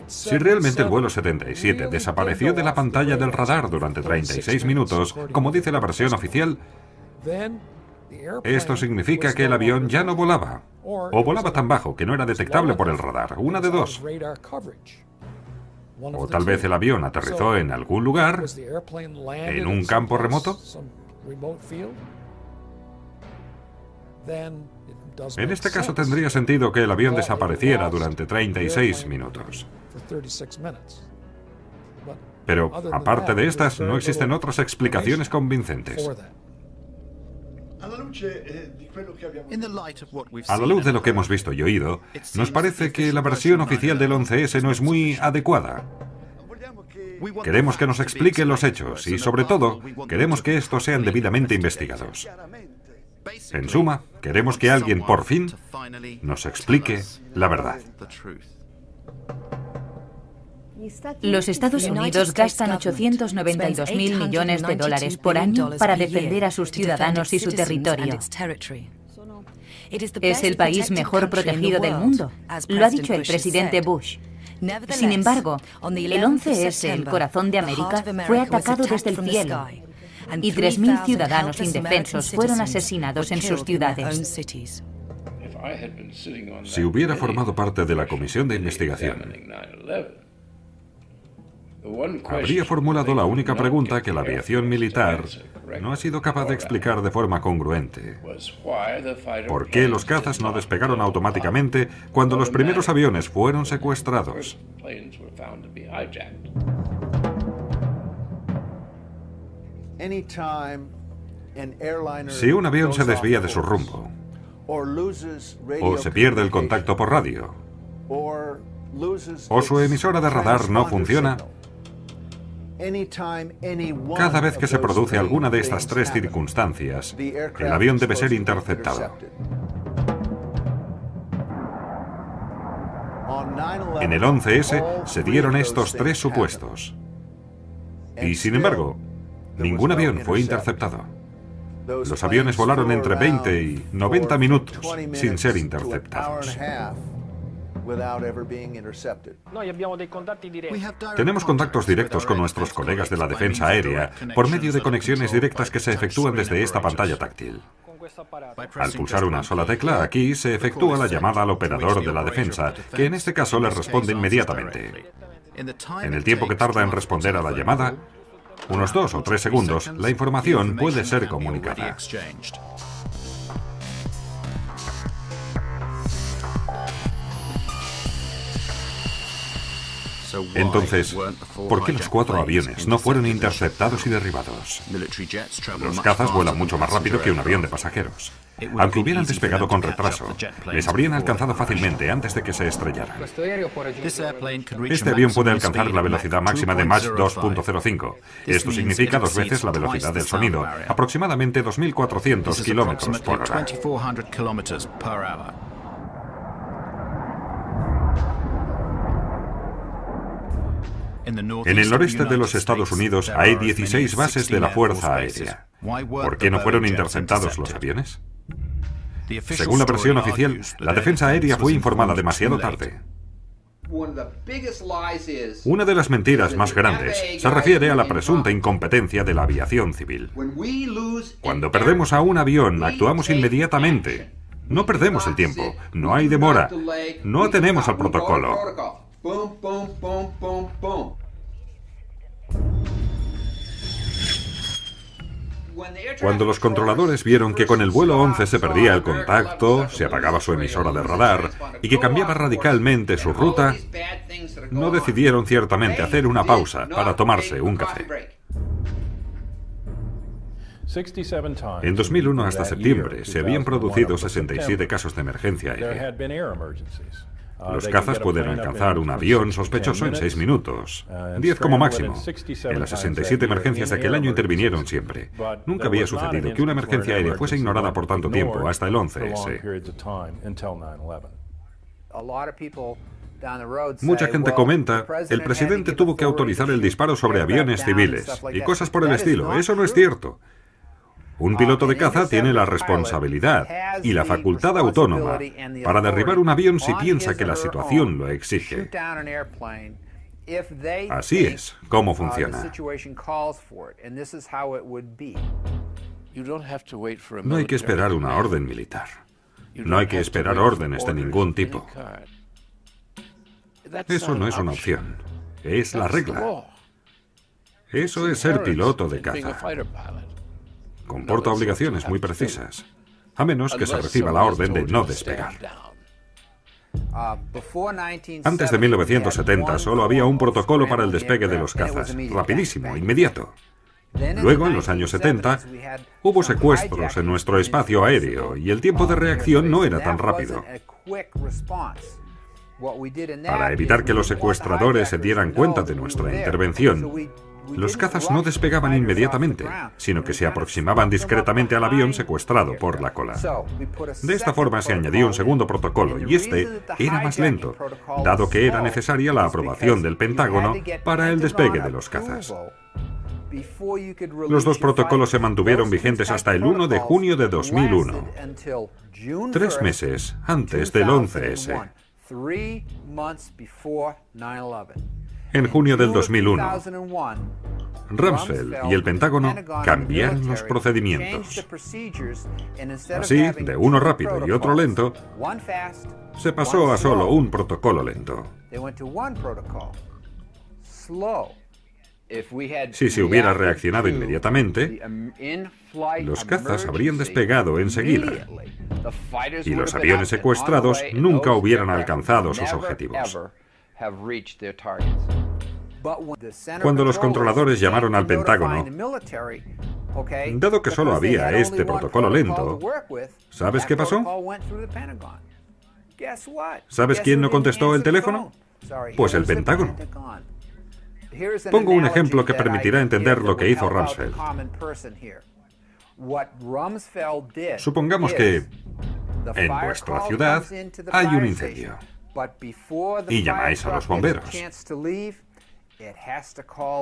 Si realmente el vuelo 77 desapareció de la pantalla del radar durante 36 minutos, como dice la versión oficial, esto significa que el avión ya no volaba, o volaba tan bajo que no era detectable por el radar, una de dos. O tal vez el avión aterrizó en algún lugar, en un campo remoto. En este caso tendría sentido que el avión desapareciera durante 36 minutos. Pero, aparte de estas, no existen otras explicaciones convincentes. A la luz de lo que hemos visto y oído, nos parece que la versión oficial del 11S no es muy adecuada. Queremos que nos expliquen los hechos y, sobre todo, queremos que estos sean debidamente investigados. En suma, queremos que alguien, por fin, nos explique la verdad. Los Estados Unidos gastan 892 mil millones de dólares por año para defender a sus ciudadanos y su territorio. Es el país mejor protegido del mundo, lo ha dicho el presidente Bush. Sin embargo, el 11S, el corazón de América, fue atacado desde el cielo y 3.000 ciudadanos indefensos fueron asesinados en sus ciudades. Si hubiera formado parte de la comisión de investigación, habría formulado la única pregunta que la aviación militar no ha sido capaz de explicar de forma congruente. ¿Por qué los cazas no despegaron automáticamente cuando los primeros aviones fueron secuestrados? Si un avión se desvía de su rumbo, o se pierde el contacto por radio, o su emisora de radar no funciona, cada vez que se produce alguna de estas tres circunstancias, el avión debe ser interceptado. En el 11S se dieron estos tres supuestos. Y sin embargo, ningún avión fue interceptado. Los aviones volaron entre 20 y 90 minutos sin ser interceptados. Tenemos contactos directos con nuestros colegas de la defensa aérea por medio de conexiones directas que se efectúan desde esta pantalla táctil. Al pulsar una sola tecla, aquí se efectúa la llamada al operador de la defensa, que en este caso le responde inmediatamente. En el tiempo que tarda en responder a la llamada, unos dos o tres segundos, la información puede ser comunicada. Entonces, ¿por qué los cuatro aviones no fueron interceptados y derribados? Los cazas vuelan mucho más rápido que un avión de pasajeros. Aunque hubieran despegado con retraso, les habrían alcanzado fácilmente antes de que se estrellaran. Este avión puede alcanzar la velocidad máxima de Mach 2.05. Esto significa dos veces la velocidad del sonido, aproximadamente 2.400 kilómetros por hora. En el noreste de los Estados Unidos hay 16 bases de la Fuerza Aérea. ¿Por qué no fueron interceptados los aviones? Según la versión oficial, la defensa aérea fue informada demasiado tarde. Una de las mentiras más grandes se refiere a la presunta incompetencia de la aviación civil. Cuando perdemos a un avión, actuamos inmediatamente. No perdemos el tiempo, no hay demora, no atenemos al protocolo. Cuando los controladores vieron que con el vuelo 11 se perdía el contacto, se apagaba su emisora de radar y que cambiaba radicalmente su ruta, no decidieron ciertamente hacer una pausa para tomarse un café. En 2001 hasta septiembre se habían producido 67 casos de emergencia aérea. Los cazas pueden alcanzar un avión sospechoso en seis minutos, 10 como máximo. En las 67 emergencias de aquel año intervinieron siempre. Nunca había sucedido que una emergencia aérea fuese ignorada por tanto tiempo, hasta el 11S. Mucha gente comenta, el presidente tuvo que autorizar el disparo sobre aviones civiles y cosas por el estilo. Eso no es cierto. Un piloto de caza tiene la responsabilidad y la facultad autónoma para derribar un avión si piensa que la situación lo exige. Así es como funciona. No hay que esperar una orden militar. No hay que esperar órdenes de ningún tipo. Eso no es una opción. Es la regla. Eso es ser piloto de caza comporta obligaciones muy precisas, a menos que se reciba la orden de no despegar. Antes de 1970 solo había un protocolo para el despegue de los cazas, rapidísimo, inmediato. Luego, en los años 70, hubo secuestros en nuestro espacio aéreo y el tiempo de reacción no era tan rápido. Para evitar que los secuestradores se dieran cuenta de nuestra intervención, los cazas no despegaban inmediatamente, sino que se aproximaban discretamente al avión secuestrado por la cola. De esta forma se añadió un segundo protocolo y este era más lento, dado que era necesaria la aprobación del Pentágono para el despegue de los cazas. Los dos protocolos se mantuvieron vigentes hasta el 1 de junio de 2001, tres meses antes del 11S. En junio del 2001, Rumsfeld y el Pentágono cambiaron los procedimientos. Así, de uno rápido y otro lento, se pasó a solo un protocolo lento. Si se hubiera reaccionado inmediatamente, los cazas habrían despegado enseguida y los aviones secuestrados nunca hubieran alcanzado sus objetivos. Cuando los controladores llamaron al Pentágono, dado que solo había este protocolo lento, ¿sabes qué pasó? ¿Sabes quién no contestó el teléfono? Pues el Pentágono. Pongo un ejemplo que permitirá entender lo que hizo Rumsfeld. Supongamos que en vuestra ciudad hay un incendio y llamáis a los bomberos.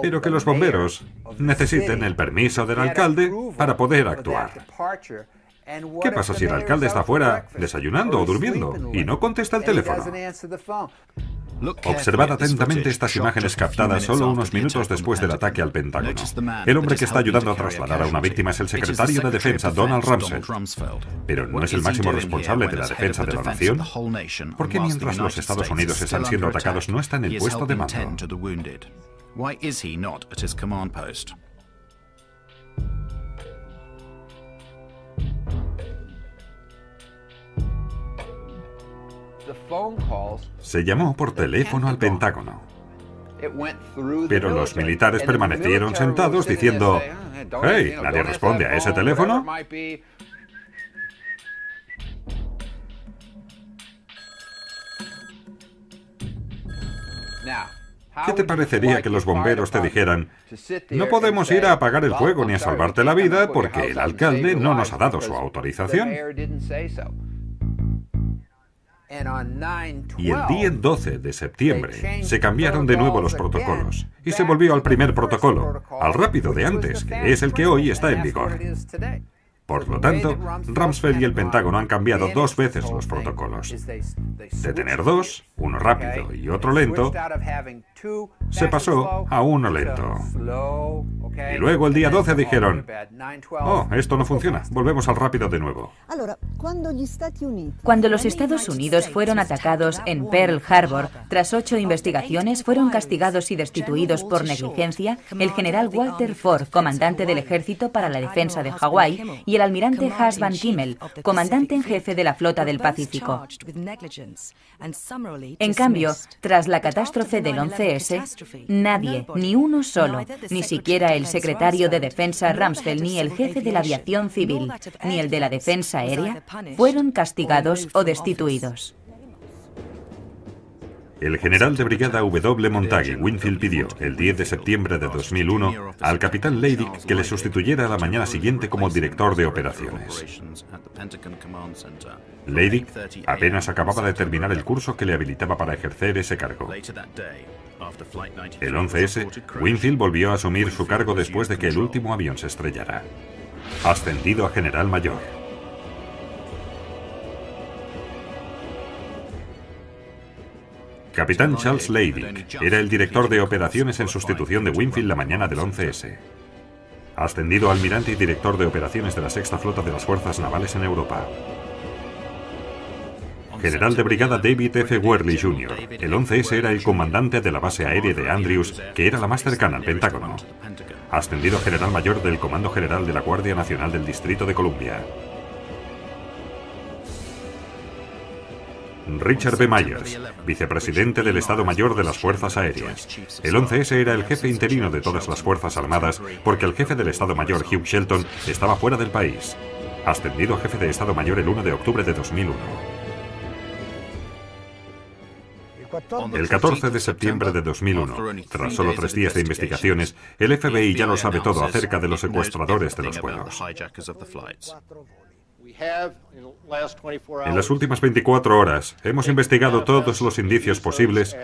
Pero que los bomberos necesiten el permiso del alcalde para poder actuar. ¿Qué pasa si el alcalde está fuera desayunando o durmiendo y no contesta el teléfono? Observad atentamente estas imágenes captadas solo unos minutos después del ataque al Pentágono. El hombre que está ayudando a trasladar a una víctima es el secretario de Defensa, Donald Rumsfeld. Pero no es el máximo responsable de la defensa de la nación. Porque mientras los Estados Unidos están siendo atacados, no está en el puesto de mando. Se llamó por teléfono al Pentágono. Pero los militares permanecieron sentados diciendo, hey, ¿nadie responde a ese teléfono? ¿Qué te parecería que los bomberos te dijeran, no podemos ir a apagar el fuego ni a salvarte la vida porque el alcalde no nos ha dado su autorización? Y el día 12 de septiembre se cambiaron de nuevo los protocolos y se volvió al primer protocolo, al rápido de antes, que es el que hoy está en vigor. Por lo tanto, Rumsfeld y el Pentágono han cambiado dos veces los protocolos. De tener dos, uno rápido y otro lento, se pasó a uno lento. Y luego el día 12 dijeron, oh, esto no funciona, volvemos al rápido de nuevo. Cuando los Estados Unidos fueron atacados en Pearl Harbor, tras ocho investigaciones, fueron castigados y destituidos por negligencia el general Walter Ford, comandante del Ejército para la Defensa de Hawái, y el almirante Haas Van Kimmel, comandante en jefe de la Flota del Pacífico. En cambio, tras la catástrofe del 11S, nadie, ni uno solo, ni siquiera el secretario de Defensa Rumsfeld, ni el jefe de la aviación civil, ni el de la defensa aérea, fueron castigados o destituidos. El general de brigada W. Montague Winfield pidió, el 10 de septiembre de 2001, al capitán Leidig que le sustituyera a la mañana siguiente como director de operaciones. Leidig apenas acababa de terminar el curso que le habilitaba para ejercer ese cargo. El 11S, Winfield volvió a asumir su cargo después de que el último avión se estrellara. Ascendido a general mayor. Capitán Charles Leidig era el director de operaciones en sustitución de Winfield la mañana del 11S. Ascendido a almirante y director de operaciones de la sexta flota de las fuerzas navales en Europa. General de brigada David F. Worley Jr. El 11S era el comandante de la base aérea de Andrews, que era la más cercana al Pentágono. Ascendido general mayor del Comando General de la Guardia Nacional del Distrito de Columbia. Richard B. Myers, vicepresidente del Estado Mayor de las Fuerzas Aéreas. El 11S era el jefe interino de todas las Fuerzas Armadas porque el jefe del Estado Mayor, Hugh Shelton, estaba fuera del país. Ascendido a jefe de Estado Mayor el 1 de octubre de 2001. El 14 de septiembre de 2001, tras solo tres días de investigaciones, el FBI ya lo sabe todo acerca de los secuestradores de los vuelos. En las últimas 24 horas hemos investigado todos los indicios posibles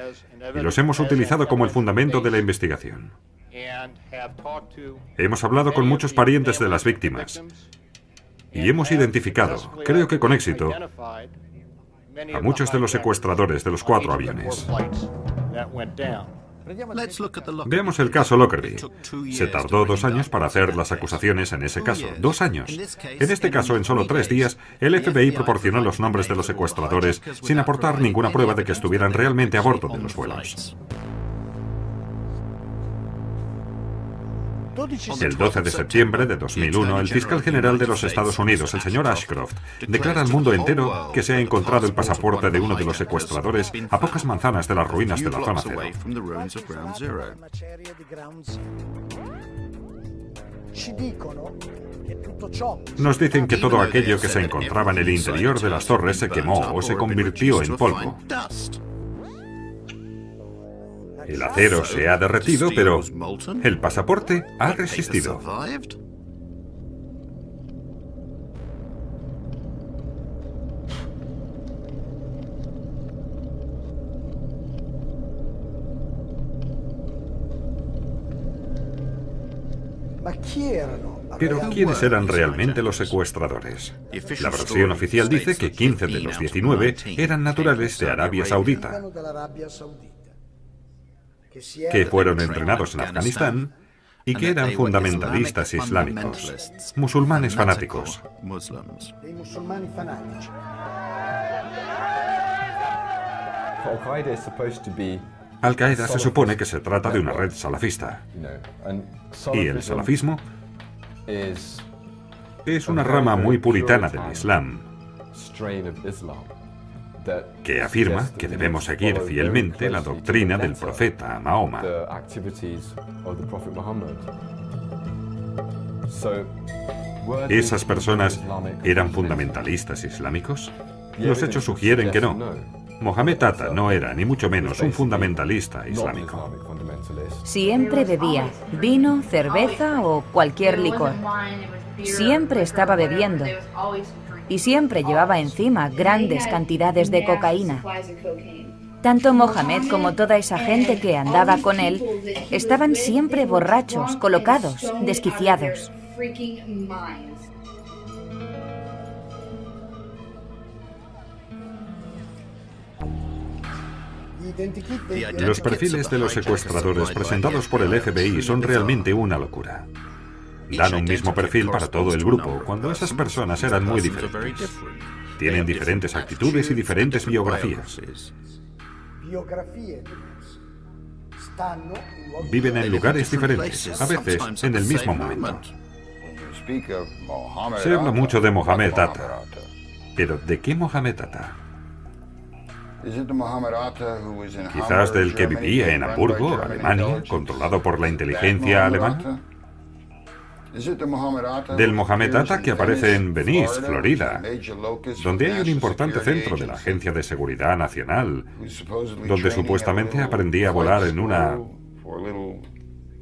y los hemos utilizado como el fundamento de la investigación. Hemos hablado con muchos parientes de las víctimas y hemos identificado, creo que con éxito, a muchos de los secuestradores de los cuatro aviones. Veamos el caso Lockerbie. Se tardó dos años para hacer las acusaciones en ese caso. Dos años. En este caso, en solo tres días, el FBI proporcionó los nombres de los secuestradores sin aportar ninguna prueba de que estuvieran realmente a bordo de los vuelos. El 12 de septiembre de 2001, el fiscal general de los Estados Unidos, el señor Ashcroft, declara al mundo entero que se ha encontrado el pasaporte de uno de los secuestradores a pocas manzanas de las ruinas de la zona cero. Nos dicen que todo aquello que se encontraba en el interior de las torres se quemó o se convirtió en polvo. El acero se ha derretido, pero el pasaporte ha resistido. Pero ¿quiénes eran realmente los secuestradores? La versión oficial dice que 15 de los 19 eran naturales de Arabia Saudita que fueron entrenados en Afganistán y que eran fundamentalistas islámicos, musulmanes fanáticos. Al-Qaeda se supone que se trata de una red salafista. Y el salafismo es una rama muy puritana del Islam que afirma que debemos seguir fielmente la doctrina del profeta Mahoma. ¿Esas personas eran fundamentalistas islámicos? Los hechos sugieren que no. Mohamed Atta no era ni mucho menos un fundamentalista islámico. Siempre bebía vino, cerveza o cualquier licor. Siempre estaba bebiendo y siempre llevaba encima grandes cantidades de cocaína. Tanto Mohamed como toda esa gente que andaba con él estaban siempre borrachos, colocados, desquiciados. Los perfiles de los secuestradores presentados por el FBI son realmente una locura dan un mismo perfil para todo el grupo, cuando esas personas eran muy diferentes. Tienen diferentes actitudes y diferentes biografías. Viven en lugares diferentes, a veces en el mismo momento. Se habla mucho de Mohamed Atta. Pero ¿de qué Mohamed Atta? Quizás del que vivía en Hamburgo, Alemania, controlado por la inteligencia alemana. Del Mohamed Atta que aparece en Venice, Florida, donde hay un importante centro de la Agencia de Seguridad Nacional, donde supuestamente aprendí a volar en una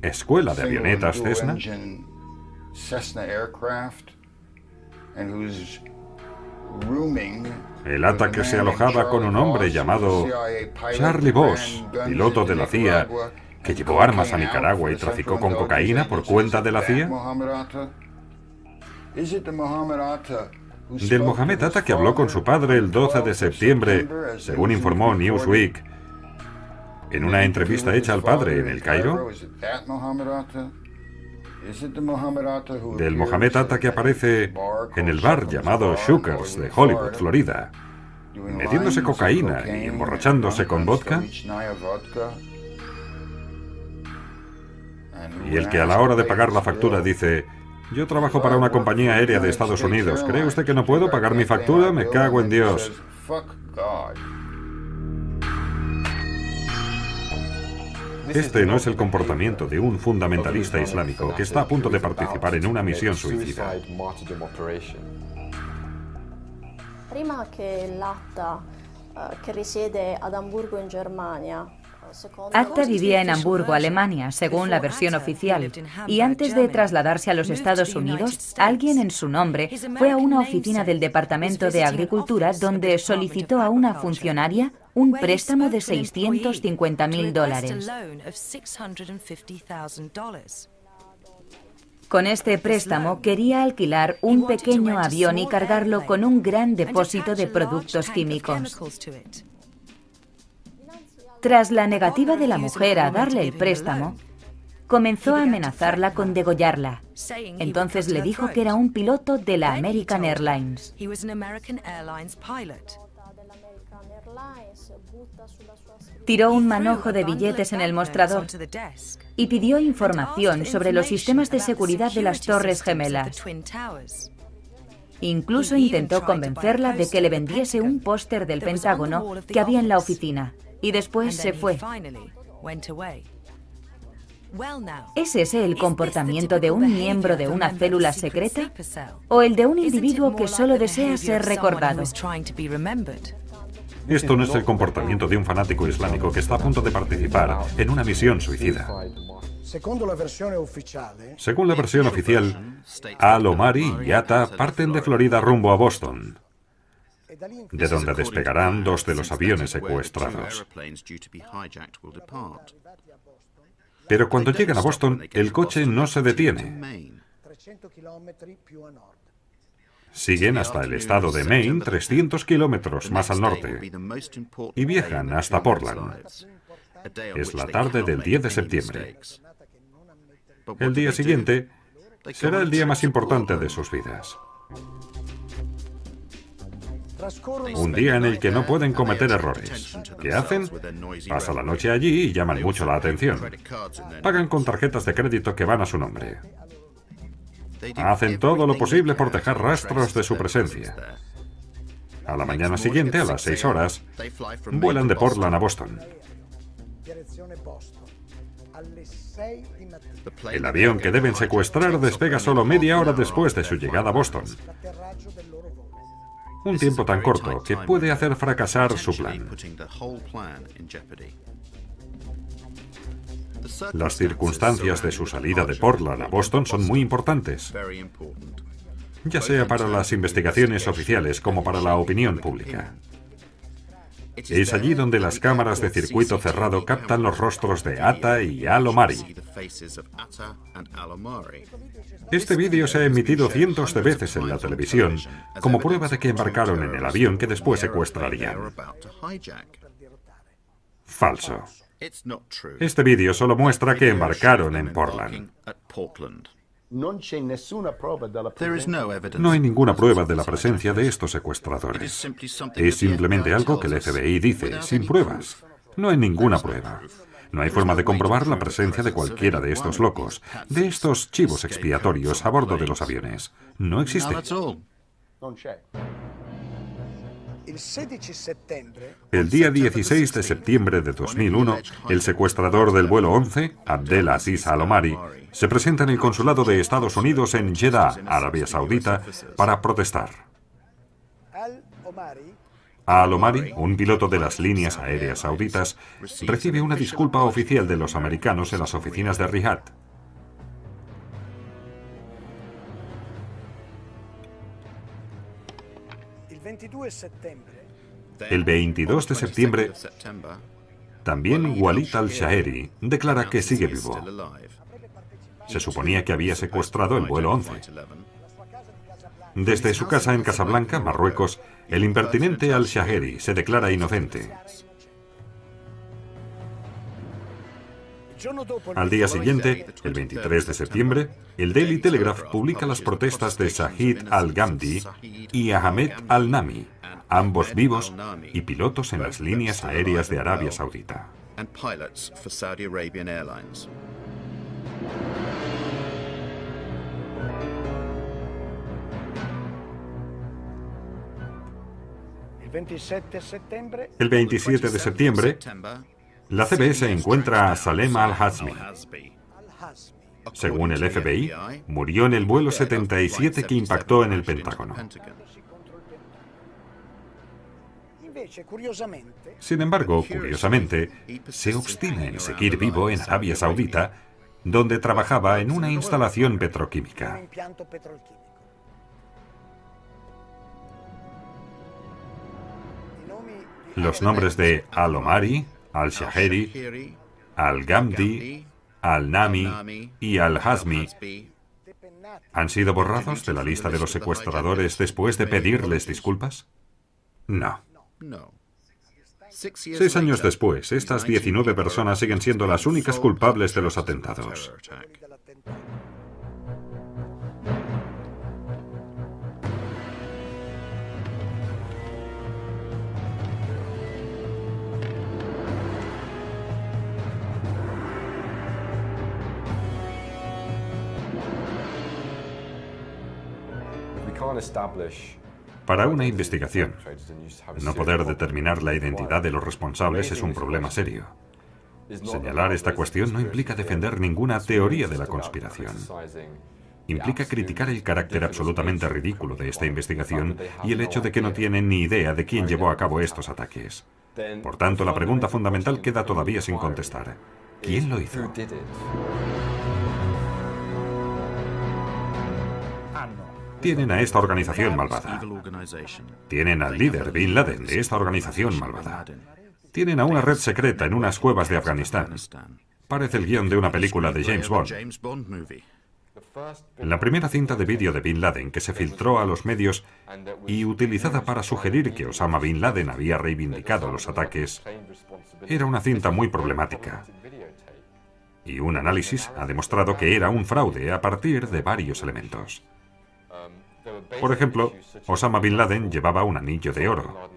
escuela de avionetas Cessna. El Atta que se alojaba con un hombre llamado Charlie Bosch, piloto de la CIA, que llevó armas a Nicaragua y traficó con cocaína por cuenta de la CIA? Del Mohamed Atta que habló con su padre el 12 de septiembre, según informó Newsweek, en una entrevista hecha al padre en el Cairo? Del Mohamed Atta que aparece en el bar llamado Shookers de Hollywood, Florida, metiéndose cocaína y emborrachándose con vodka? Y el que a la hora de pagar la factura dice, yo trabajo para una compañía aérea de Estados Unidos, ¿cree usted que no puedo pagar mi factura? Me cago en Dios. Este no es el comportamiento de un fundamentalista islámico que está a punto de participar en una misión suicida. Prima che l'ATA, eh, che risiede ad Hamburgo in Germania, Acta vivía en Hamburgo, Alemania, según la versión oficial, y antes de trasladarse a los Estados Unidos, alguien en su nombre fue a una oficina del Departamento de Agricultura donde solicitó a una funcionaria un préstamo de 650 mil dólares. Con este préstamo quería alquilar un pequeño avión y cargarlo con un gran depósito de productos químicos. Tras la negativa de la mujer a darle el préstamo, comenzó a amenazarla con degollarla. Entonces le dijo que era un piloto de la American Airlines. Tiró un manojo de billetes en el mostrador y pidió información sobre los sistemas de seguridad de las Torres Gemelas. Incluso intentó convencerla de que le vendiese un póster del Pentágono que había en la oficina y después se fue. ¿Es ese el comportamiento de un miembro de una célula secreta o el de un individuo que solo desea ser recordado? Esto no es el comportamiento de un fanático islámico que está a punto de participar en una misión suicida. Según la versión oficial, Al-Omari y Atta parten de Florida rumbo a Boston, de donde despegarán dos de los aviones secuestrados. Pero cuando llegan a Boston, el coche no se detiene. Siguen hasta el estado de Maine, 300 kilómetros más al norte, y viajan hasta Portland. Es la tarde del 10 de septiembre. El día siguiente será el día más importante de sus vidas. Un día en el que no pueden cometer errores. ¿Qué hacen? Pasan la noche allí y llaman mucho la atención. Pagan con tarjetas de crédito que van a su nombre. Hacen todo lo posible por dejar rastros de su presencia. A la mañana siguiente, a las 6 horas, vuelan de Portland a Boston. El avión que deben secuestrar despega solo media hora después de su llegada a Boston. Un tiempo tan corto que puede hacer fracasar su plan. Las circunstancias de su salida de Portland a Boston son muy importantes, ya sea para las investigaciones oficiales como para la opinión pública. Es allí donde las cámaras de circuito cerrado captan los rostros de Atta y Al-Omari. Este vídeo se ha emitido cientos de veces en la televisión como prueba de que embarcaron en el avión que después secuestrarían. Falso. Este vídeo solo muestra que embarcaron en Portland. No hay ninguna prueba de la presencia de estos secuestradores. Es simplemente algo que el FBI dice, sin pruebas. No hay ninguna prueba. No hay forma de comprobar la presencia de cualquiera de estos locos, de estos chivos expiatorios a bordo de los aviones. No existe. El día 16 de septiembre de 2001, el secuestrador del vuelo 11, Abdel Aziz Al-Omari, se presenta en el consulado de Estados Unidos en Jeddah, Arabia Saudita, para protestar. Al-Omari, un piloto de las líneas aéreas sauditas, recibe una disculpa oficial de los americanos en las oficinas de Riyadh. El 22 de septiembre, también Walid al-Shaheri declara que sigue vivo. Se suponía que había secuestrado el vuelo 11. Desde su casa en Casablanca, Marruecos, el impertinente al-Shaheri se declara inocente. Al día siguiente, el 23 de septiembre, el Daily Telegraph publica las protestas de Shahid al-Ghamdi y Ahmed al-Nami, ambos vivos y pilotos en las líneas aéreas de Arabia Saudita. El 27 de septiembre, la CBS encuentra a Salem al-Hazmi. Según el FBI, murió en el vuelo 77 que impactó en el Pentágono. Sin embargo, curiosamente, se obstina en seguir vivo en Arabia Saudita, donde trabajaba en una instalación petroquímica. Los nombres de Al-Omari, Al-Shaheri, Al-Gamdi, Al-Nami y Al-Hazmi ¿Han sido borrados de la lista de los secuestradores después de pedirles disculpas? No. Seis años después, estas 19 personas siguen siendo las únicas culpables de los atentados. Para una investigación, no poder determinar la identidad de los responsables es un problema serio. Señalar esta cuestión no implica defender ninguna teoría de la conspiración. Implica criticar el carácter absolutamente ridículo de esta investigación y el hecho de que no tienen ni idea de quién llevó a cabo estos ataques. Por tanto, la pregunta fundamental queda todavía sin contestar. ¿Quién lo hizo? Tienen a esta organización malvada. Tienen al líder Bin Laden de esta organización malvada. Tienen a una red secreta en unas cuevas de Afganistán. Parece el guion de una película de James Bond. La primera cinta de vídeo de Bin Laden que se filtró a los medios y utilizada para sugerir que Osama Bin Laden había reivindicado los ataques era una cinta muy problemática. Y un análisis ha demostrado que era un fraude a partir de varios elementos. Por ejemplo, Osama Bin Laden llevaba un anillo de oro.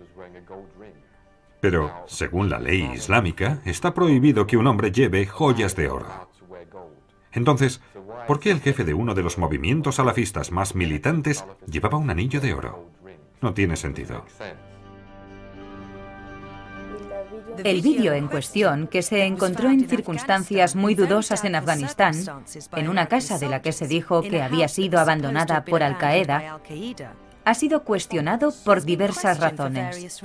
Pero, según la ley islámica, está prohibido que un hombre lleve joyas de oro. Entonces, ¿por qué el jefe de uno de los movimientos salafistas más militantes llevaba un anillo de oro? No tiene sentido. El vídeo en cuestión, que se encontró en circunstancias muy dudosas en Afganistán, en una casa de la que se dijo que había sido abandonada por Al-Qaeda, ha sido cuestionado por diversas razones.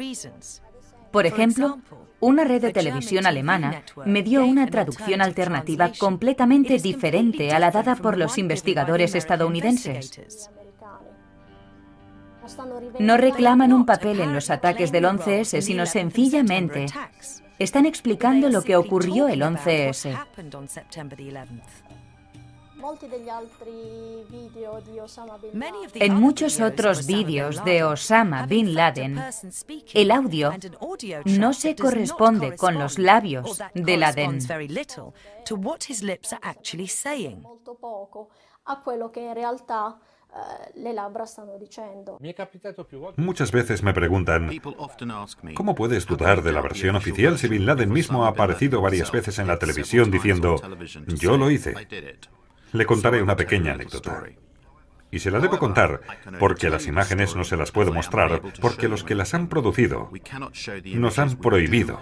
Por ejemplo, una red de televisión alemana me dio una traducción alternativa completamente diferente a la dada por los investigadores estadounidenses. No reclaman un papel en los ataques del 11S, sino sencillamente están explicando lo que ocurrió el 11S. En muchos otros vídeos de Osama Bin Laden, el audio no se corresponde con los labios de Laden. Muchas veces me preguntan, ¿cómo puedes dudar de la versión oficial si Bin Laden mismo ha aparecido varias veces en la televisión diciendo, yo lo hice? Le contaré una pequeña anécdota. Y se la debo contar porque las imágenes no se las puedo mostrar, porque los que las han producido nos han prohibido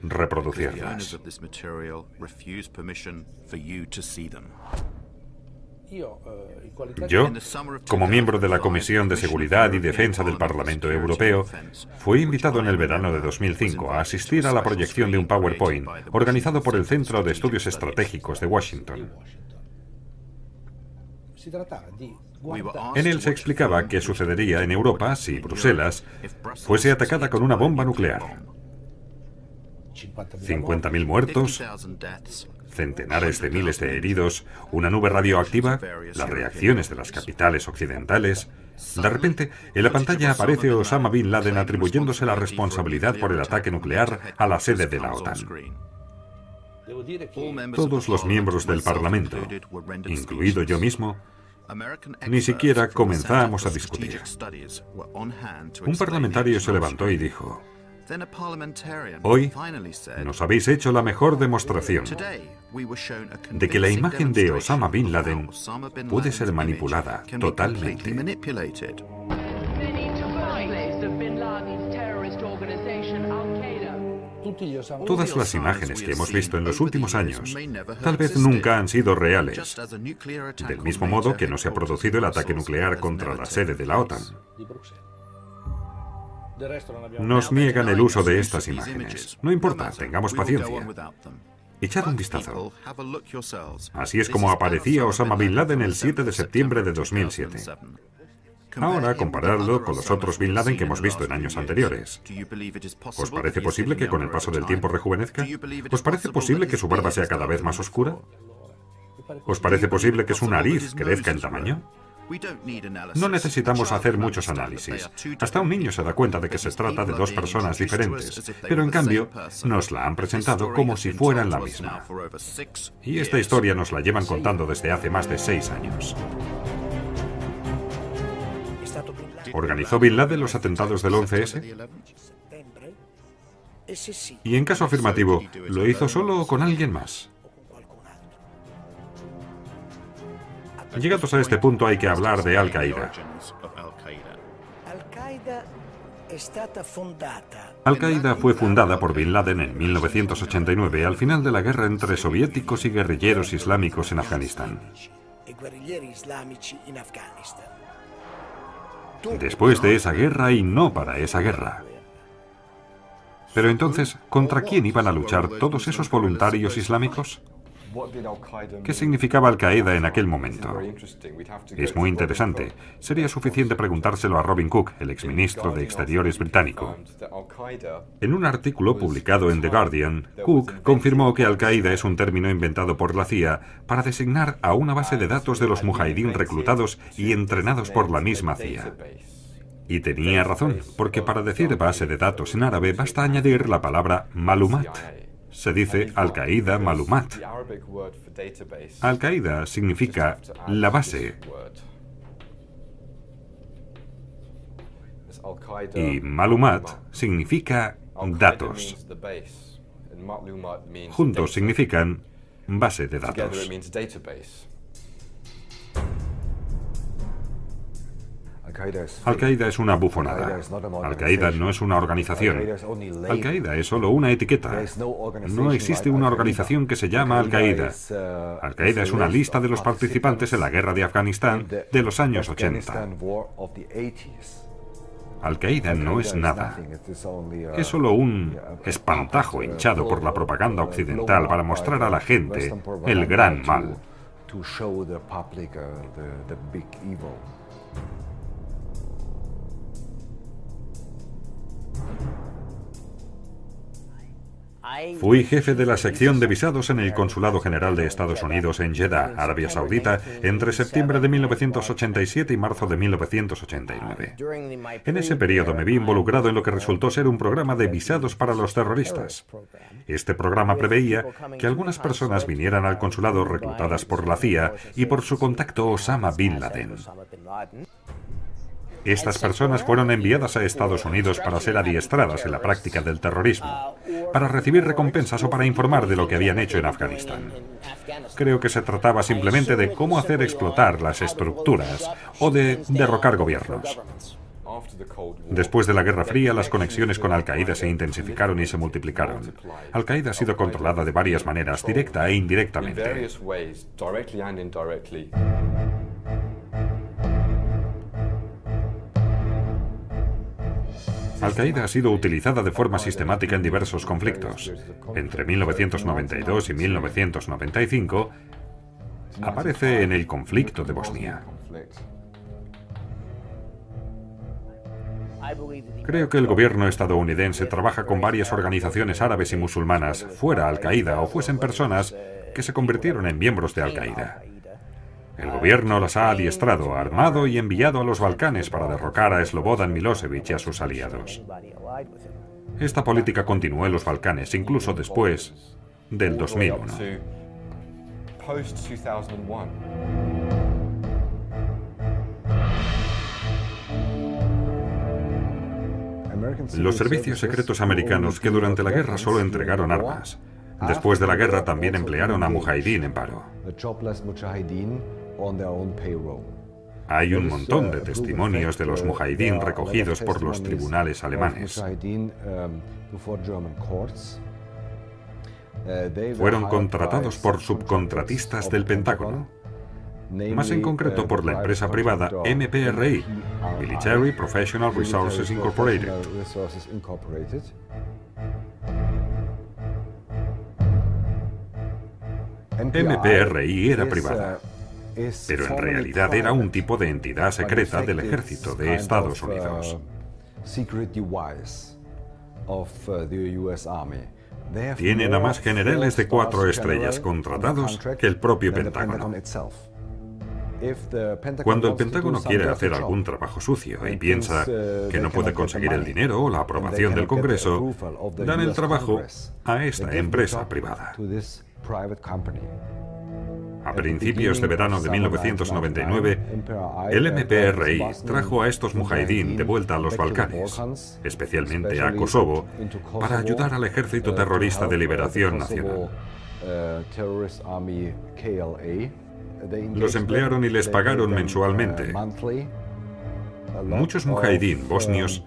reproducirlas. Yo, como miembro de la Comisión de Seguridad y Defensa del Parlamento Europeo, fui invitado en el verano de 2005 a asistir a la proyección de un PowerPoint organizado por el Centro de Estudios Estratégicos de Washington. En él se explicaba qué sucedería en Europa si Bruselas fuese atacada con una bomba nuclear. 50.000 muertos, centenares de miles de heridos, una nube radioactiva, las reacciones de las capitales occidentales. De repente, en la pantalla aparece Osama Bin Laden atribuyéndose la responsabilidad por el ataque nuclear a la sede de la OTAN. Todos los miembros del Parlamento, incluido yo mismo, ni siquiera comenzamos a discutir. Un parlamentario se levantó y dijo, Hoy nos habéis hecho la mejor demostración de que la imagen de Osama Bin Laden puede ser manipulada totalmente. Todas las imágenes que hemos visto en los últimos años tal vez nunca han sido reales, del mismo modo que no se ha producido el ataque nuclear contra la sede de la OTAN. Nos niegan el uso de estas imágenes. No importa, tengamos paciencia. Echad un vistazo. Así es como aparecía Osama Bin Laden el 7 de septiembre de 2007. Ahora, comparadlo con los otros Bin Laden que hemos visto en años anteriores. ¿Os parece posible que con el paso del tiempo rejuvenezca? ¿Os parece posible que su barba sea cada vez más oscura? ¿Os parece posible que su nariz crezca en tamaño? No necesitamos hacer muchos análisis. Hasta un niño se da cuenta de que se trata de dos personas diferentes, pero en cambio nos la han presentado como si fueran la misma. Y esta historia nos la llevan contando desde hace más de seis años. ¿Organizó Bin Laden los atentados del 11S? Y en caso afirmativo, ¿lo hizo solo o con alguien más? Llegados a este punto hay que hablar de Al-Qaeda. Al-Qaeda fue fundada por Bin Laden en 1989 al final de la guerra entre soviéticos y guerrilleros islámicos en Afganistán. Después de esa guerra y no para esa guerra. Pero entonces, ¿contra quién iban a luchar todos esos voluntarios islámicos? ¿Qué significaba Al-Qaeda en aquel momento? Es muy interesante. Sería suficiente preguntárselo a Robin Cook, el exministro de Exteriores británico. En un artículo publicado en The Guardian, Cook confirmó que Al-Qaeda es un término inventado por la CIA para designar a una base de datos de los mujahidín reclutados y entrenados por la misma CIA. Y tenía razón, porque para decir base de datos en árabe basta añadir la palabra malumat se dice Al-Qaeda Malumat. Al-Qaeda significa la base. Y Malumat significa datos. Juntos significan base de datos. Al-Qaeda es una bufonada. Al-Qaeda no es una organización. Al-Qaeda es solo una etiqueta. No existe una organización que se llama Al-Qaeda. Al-Qaeda es una lista de los participantes en la guerra de Afganistán de los años 80. Al-Qaeda no es nada. Es solo un espantajo hinchado por la propaganda occidental para mostrar a la gente el gran mal. Fui jefe de la sección de visados en el Consulado General de Estados Unidos en Jeddah, Arabia Saudita, entre septiembre de 1987 y marzo de 1989. En ese periodo me vi involucrado en lo que resultó ser un programa de visados para los terroristas. Este programa preveía que algunas personas vinieran al consulado reclutadas por la CIA y por su contacto Osama Bin Laden. Estas personas fueron enviadas a Estados Unidos para ser adiestradas en la práctica del terrorismo, para recibir recompensas o para informar de lo que habían hecho en Afganistán. Creo que se trataba simplemente de cómo hacer explotar las estructuras o de derrocar gobiernos. Después de la Guerra Fría, las conexiones con Al-Qaeda se intensificaron y se multiplicaron. Al-Qaeda ha sido controlada de varias maneras, directa e indirectamente. Al-Qaeda ha sido utilizada de forma sistemática en diversos conflictos. Entre 1992 y 1995 aparece en el conflicto de Bosnia. Creo que el gobierno estadounidense trabaja con varias organizaciones árabes y musulmanas fuera Al-Qaeda o fuesen personas que se convirtieron en miembros de Al-Qaeda. El gobierno las ha adiestrado, armado y enviado a los Balcanes para derrocar a Slobodan Milosevic y a sus aliados. Esta política continuó en los Balcanes incluso después del 2001. Los servicios secretos americanos que durante la guerra solo entregaron armas, después de la guerra también emplearon a mujahidín en paro. Hay un montón de testimonios de los mujahidín recogidos por los tribunales alemanes. Fueron contratados por subcontratistas del Pentágono, más en concreto por la empresa privada MPRI, Military Professional Resources Incorporated. MPRI era privada pero en realidad era un tipo de entidad secreta del ejército de Estados Unidos. Tienen a más generales de cuatro estrellas contratados que el propio Pentágono. Cuando el Pentágono quiere hacer algún trabajo sucio y piensa que no puede conseguir el dinero o la aprobación del Congreso, dan el trabajo a esta empresa privada. A principios de verano de 1999, el MPRI trajo a estos mujahidín de vuelta a los Balcanes, especialmente a Kosovo, para ayudar al Ejército Terrorista de Liberación Nacional. Los emplearon y les pagaron mensualmente. Muchos mujahidín bosnios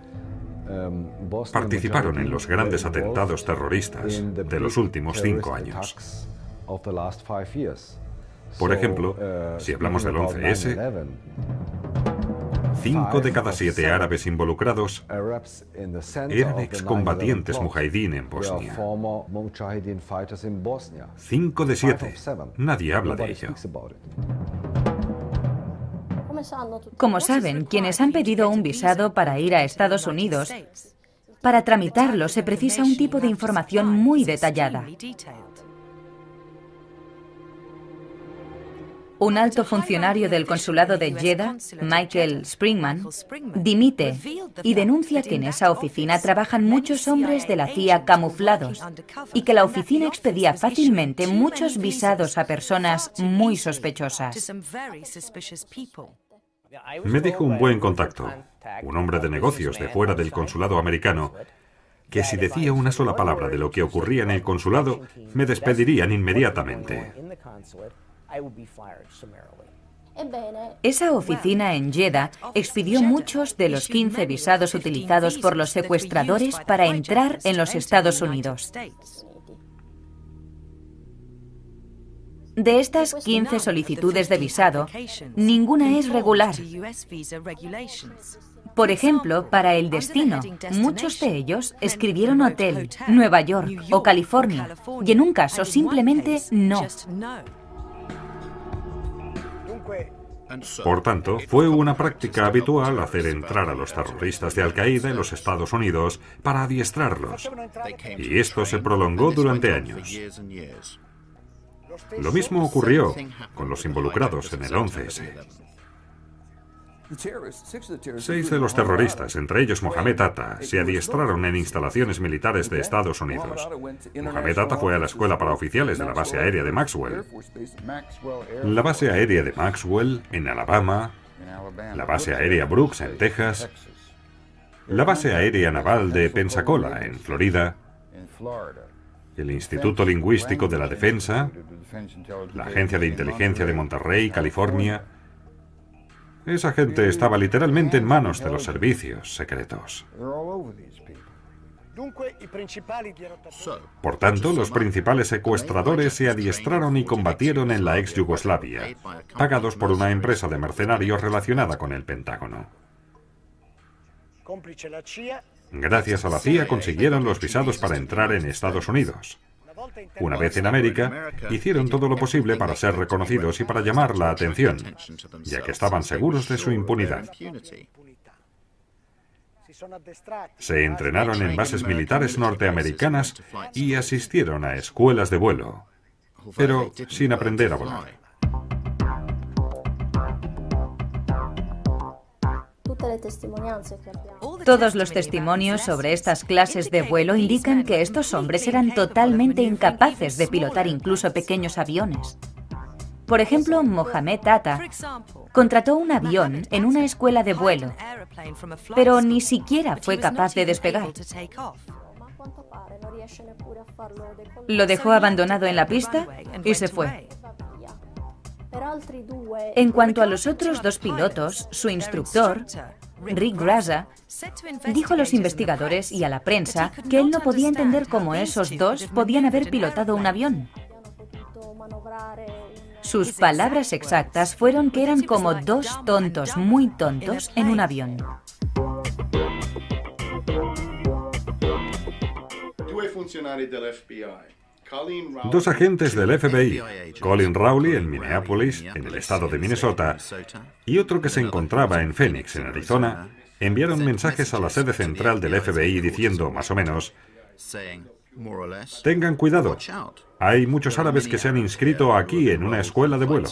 participaron en los grandes atentados terroristas de los últimos cinco años. Por ejemplo, si hablamos del 11S, cinco de cada siete árabes involucrados eran excombatientes mujahidín en Bosnia. Cinco de siete. Nadie habla de ello. Como saben, quienes han pedido un visado para ir a Estados Unidos, para tramitarlo se precisa un tipo de información muy detallada. Un alto funcionario del consulado de Jeddah, Michael Springman, dimite y denuncia que en esa oficina trabajan muchos hombres de la CIA camuflados y que la oficina expedía fácilmente muchos visados a personas muy sospechosas. Me dijo un buen contacto, un hombre de negocios de fuera del consulado americano, que si decía una sola palabra de lo que ocurría en el consulado, me despedirían inmediatamente. Esa oficina en Jeddah expidió muchos de los 15 visados utilizados por los secuestradores para entrar en los Estados Unidos. De estas 15 solicitudes de visado, ninguna es regular. Por ejemplo, para el destino, muchos de ellos escribieron hotel, Nueva York o California, y en un caso simplemente no. Por tanto, fue una práctica habitual hacer entrar a los terroristas de Al-Qaeda en los Estados Unidos para adiestrarlos. Y esto se prolongó durante años. Lo mismo ocurrió con los involucrados en el 11S. Seis de los terroristas, entre ellos Mohamed Atta, se adiestraron en instalaciones militares de Estados Unidos. Mohamed Atta fue a la escuela para oficiales de la base aérea de Maxwell. La base aérea de Maxwell, en Alabama, la base aérea Brooks, en Texas, la base aérea naval de Pensacola, en Florida, el Instituto Lingüístico de la Defensa, la Agencia de Inteligencia de Monterrey, California, esa gente estaba literalmente en manos de los servicios secretos. Por tanto, los principales secuestradores se adiestraron y combatieron en la ex Yugoslavia, pagados por una empresa de mercenarios relacionada con el Pentágono. Gracias a la CIA consiguieron los visados para entrar en Estados Unidos. Una vez en América, hicieron todo lo posible para ser reconocidos y para llamar la atención, ya que estaban seguros de su impunidad. Se entrenaron en bases militares norteamericanas y asistieron a escuelas de vuelo, pero sin aprender a volar. Todos los testimonios sobre estas clases de vuelo indican que estos hombres eran totalmente incapaces de pilotar incluso pequeños aviones. Por ejemplo, Mohamed Tata contrató un avión en una escuela de vuelo, pero ni siquiera fue capaz de despegar. Lo dejó abandonado en la pista y se fue. En cuanto a los otros dos pilotos, su instructor, Rick Graza, dijo a los investigadores y a la prensa que él no podía entender cómo esos dos podían haber pilotado un avión. Sus palabras exactas fueron que eran como dos tontos muy tontos en un avión. Dos agentes del FBI, Colin Rowley en Minneapolis, en el estado de Minnesota, y otro que se encontraba en Phoenix, en Arizona, enviaron mensajes a la sede central del FBI diciendo, más o menos, Tengan cuidado. Hay muchos árabes que se han inscrito aquí en una escuela de vuelo.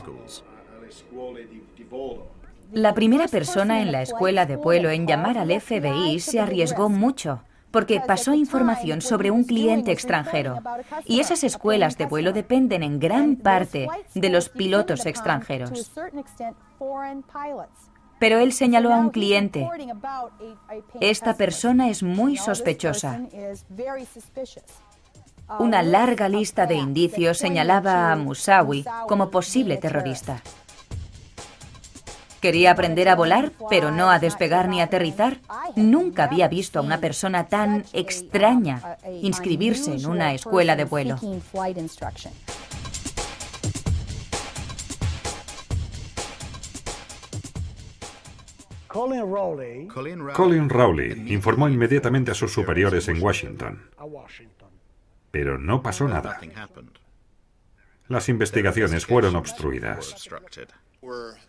La primera persona en la escuela de vuelo en llamar al FBI se arriesgó mucho porque pasó información sobre un cliente extranjero. Y esas escuelas de vuelo dependen en gran parte de los pilotos extranjeros. Pero él señaló a un cliente. Esta persona es muy sospechosa. Una larga lista de indicios señalaba a Musawi como posible terrorista. Quería aprender a volar, pero no a despegar ni aterrizar. Nunca había visto a una persona tan extraña inscribirse en una escuela de vuelo. Colin Rowley informó inmediatamente a sus superiores en Washington. Pero no pasó nada. Las investigaciones fueron obstruidas.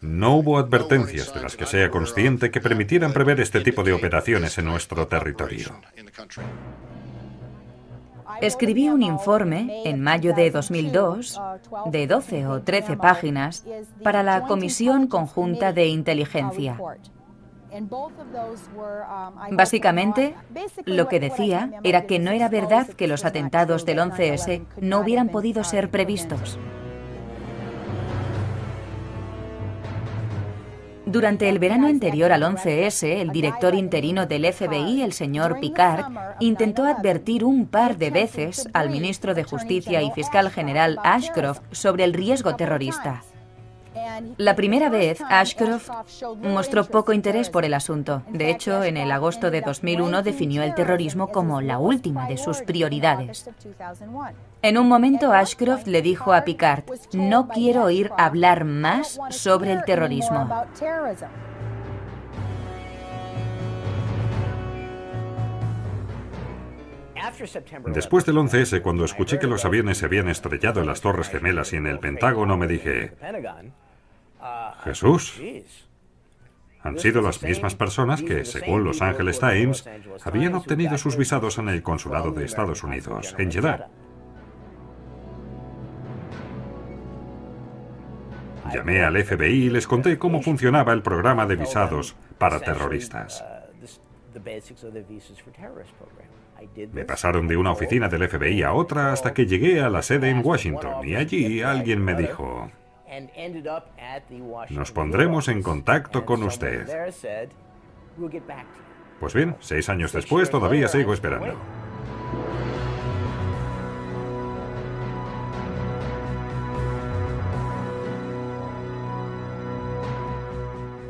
No hubo advertencias de las que sea consciente que permitieran prever este tipo de operaciones en nuestro territorio. Escribí un informe en mayo de 2002 de 12 o 13 páginas para la Comisión Conjunta de Inteligencia. Básicamente, lo que decía era que no era verdad que los atentados del 11S no hubieran podido ser previstos. Durante el verano anterior al 11S, el director interino del FBI, el señor Picard, intentó advertir un par de veces al ministro de Justicia y fiscal general Ashcroft sobre el riesgo terrorista. La primera vez, Ashcroft mostró poco interés por el asunto. De hecho, en el agosto de 2001 definió el terrorismo como la última de sus prioridades. En un momento, Ashcroft le dijo a Picard, no quiero oír hablar más sobre el terrorismo. Después del 11S, cuando escuché que los aviones se habían estrellado en las Torres Gemelas y en el Pentágono, me dije, Jesús, han sido las mismas personas que, según Los Angeles Times, habían obtenido sus visados en el consulado de Estados Unidos, en Jeddah. Llamé al FBI y les conté cómo funcionaba el programa de visados para terroristas. Me pasaron de una oficina del FBI a otra hasta que llegué a la sede en Washington y allí alguien me dijo, nos pondremos en contacto con usted. Pues bien, seis años después todavía sigo esperando.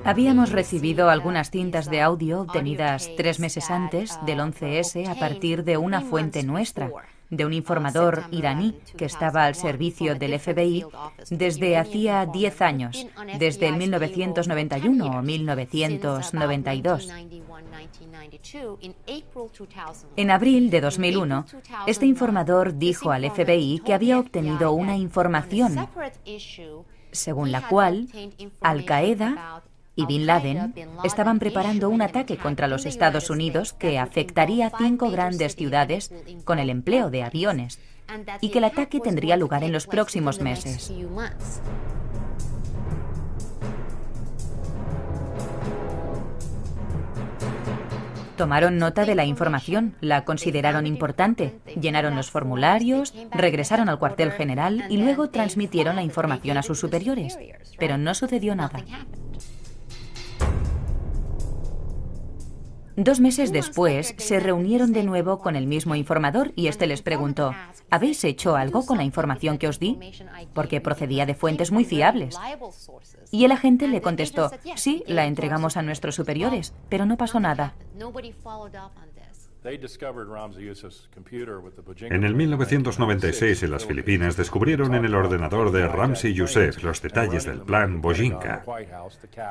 Habíamos recibido algunas cintas de audio obtenidas tres meses antes del 11S a partir de una fuente nuestra, de un informador iraní que estaba al servicio del FBI desde hacía diez años, desde el 1991 o 1992. En abril de 2001, este informador dijo al FBI que había obtenido una información según la cual Al-Qaeda y Bin Laden estaban preparando un ataque contra los Estados Unidos que afectaría cinco grandes ciudades con el empleo de aviones y que el ataque tendría lugar en los próximos meses. Tomaron nota de la información, la consideraron importante, llenaron los formularios, regresaron al cuartel general y luego transmitieron la información a sus superiores. Pero no sucedió nada. Dos meses después, se reunieron de nuevo con el mismo informador y este les preguntó, ¿habéis hecho algo con la información que os di? Porque procedía de fuentes muy fiables. Y el agente le contestó, sí, la entregamos a nuestros superiores, pero no pasó nada. En el 1996 en las Filipinas descubrieron en el ordenador de Ramsey Youssef los detalles del plan Bojinka.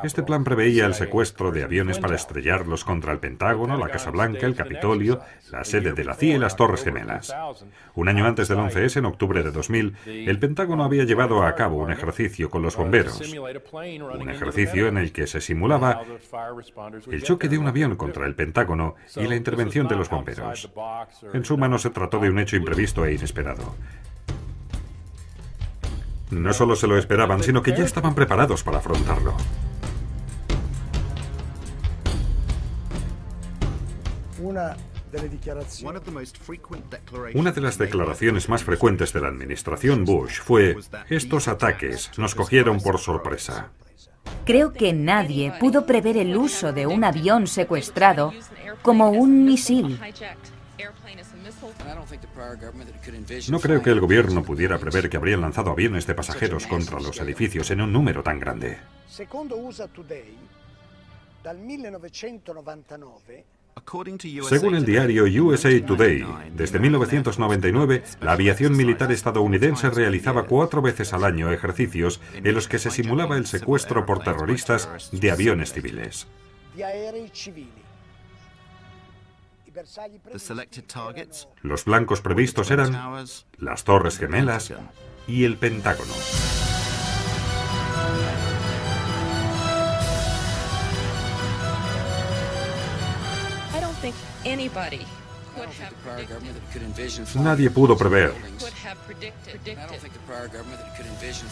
Este plan preveía el secuestro de aviones para estrellarlos contra el Pentágono, la Casa Blanca, el Capitolio, la sede de la CIA y las Torres Gemelas. Un año antes del 11S, en octubre de 2000, el Pentágono había llevado a cabo un ejercicio con los bomberos. Un ejercicio en el que se simulaba el choque de un avión contra el Pentágono y la intervención de los bomberos. En suma, no se trató de un hecho imprevisto e inesperado. No solo se lo esperaban, sino que ya estaban preparados para afrontarlo. Una de las declaraciones más frecuentes de la administración Bush fue, estos ataques nos cogieron por sorpresa. Creo que nadie pudo prever el uso de un avión secuestrado como un misil. No creo que el gobierno pudiera prever que habrían lanzado aviones de pasajeros contra los edificios en un número tan grande. Según el diario USA Today, desde 1999, la aviación militar estadounidense realizaba cuatro veces al año ejercicios en los que se simulaba el secuestro por terroristas de aviones civiles. Los blancos previstos eran las Torres Gemelas y el Pentágono. Nadie pudo prever.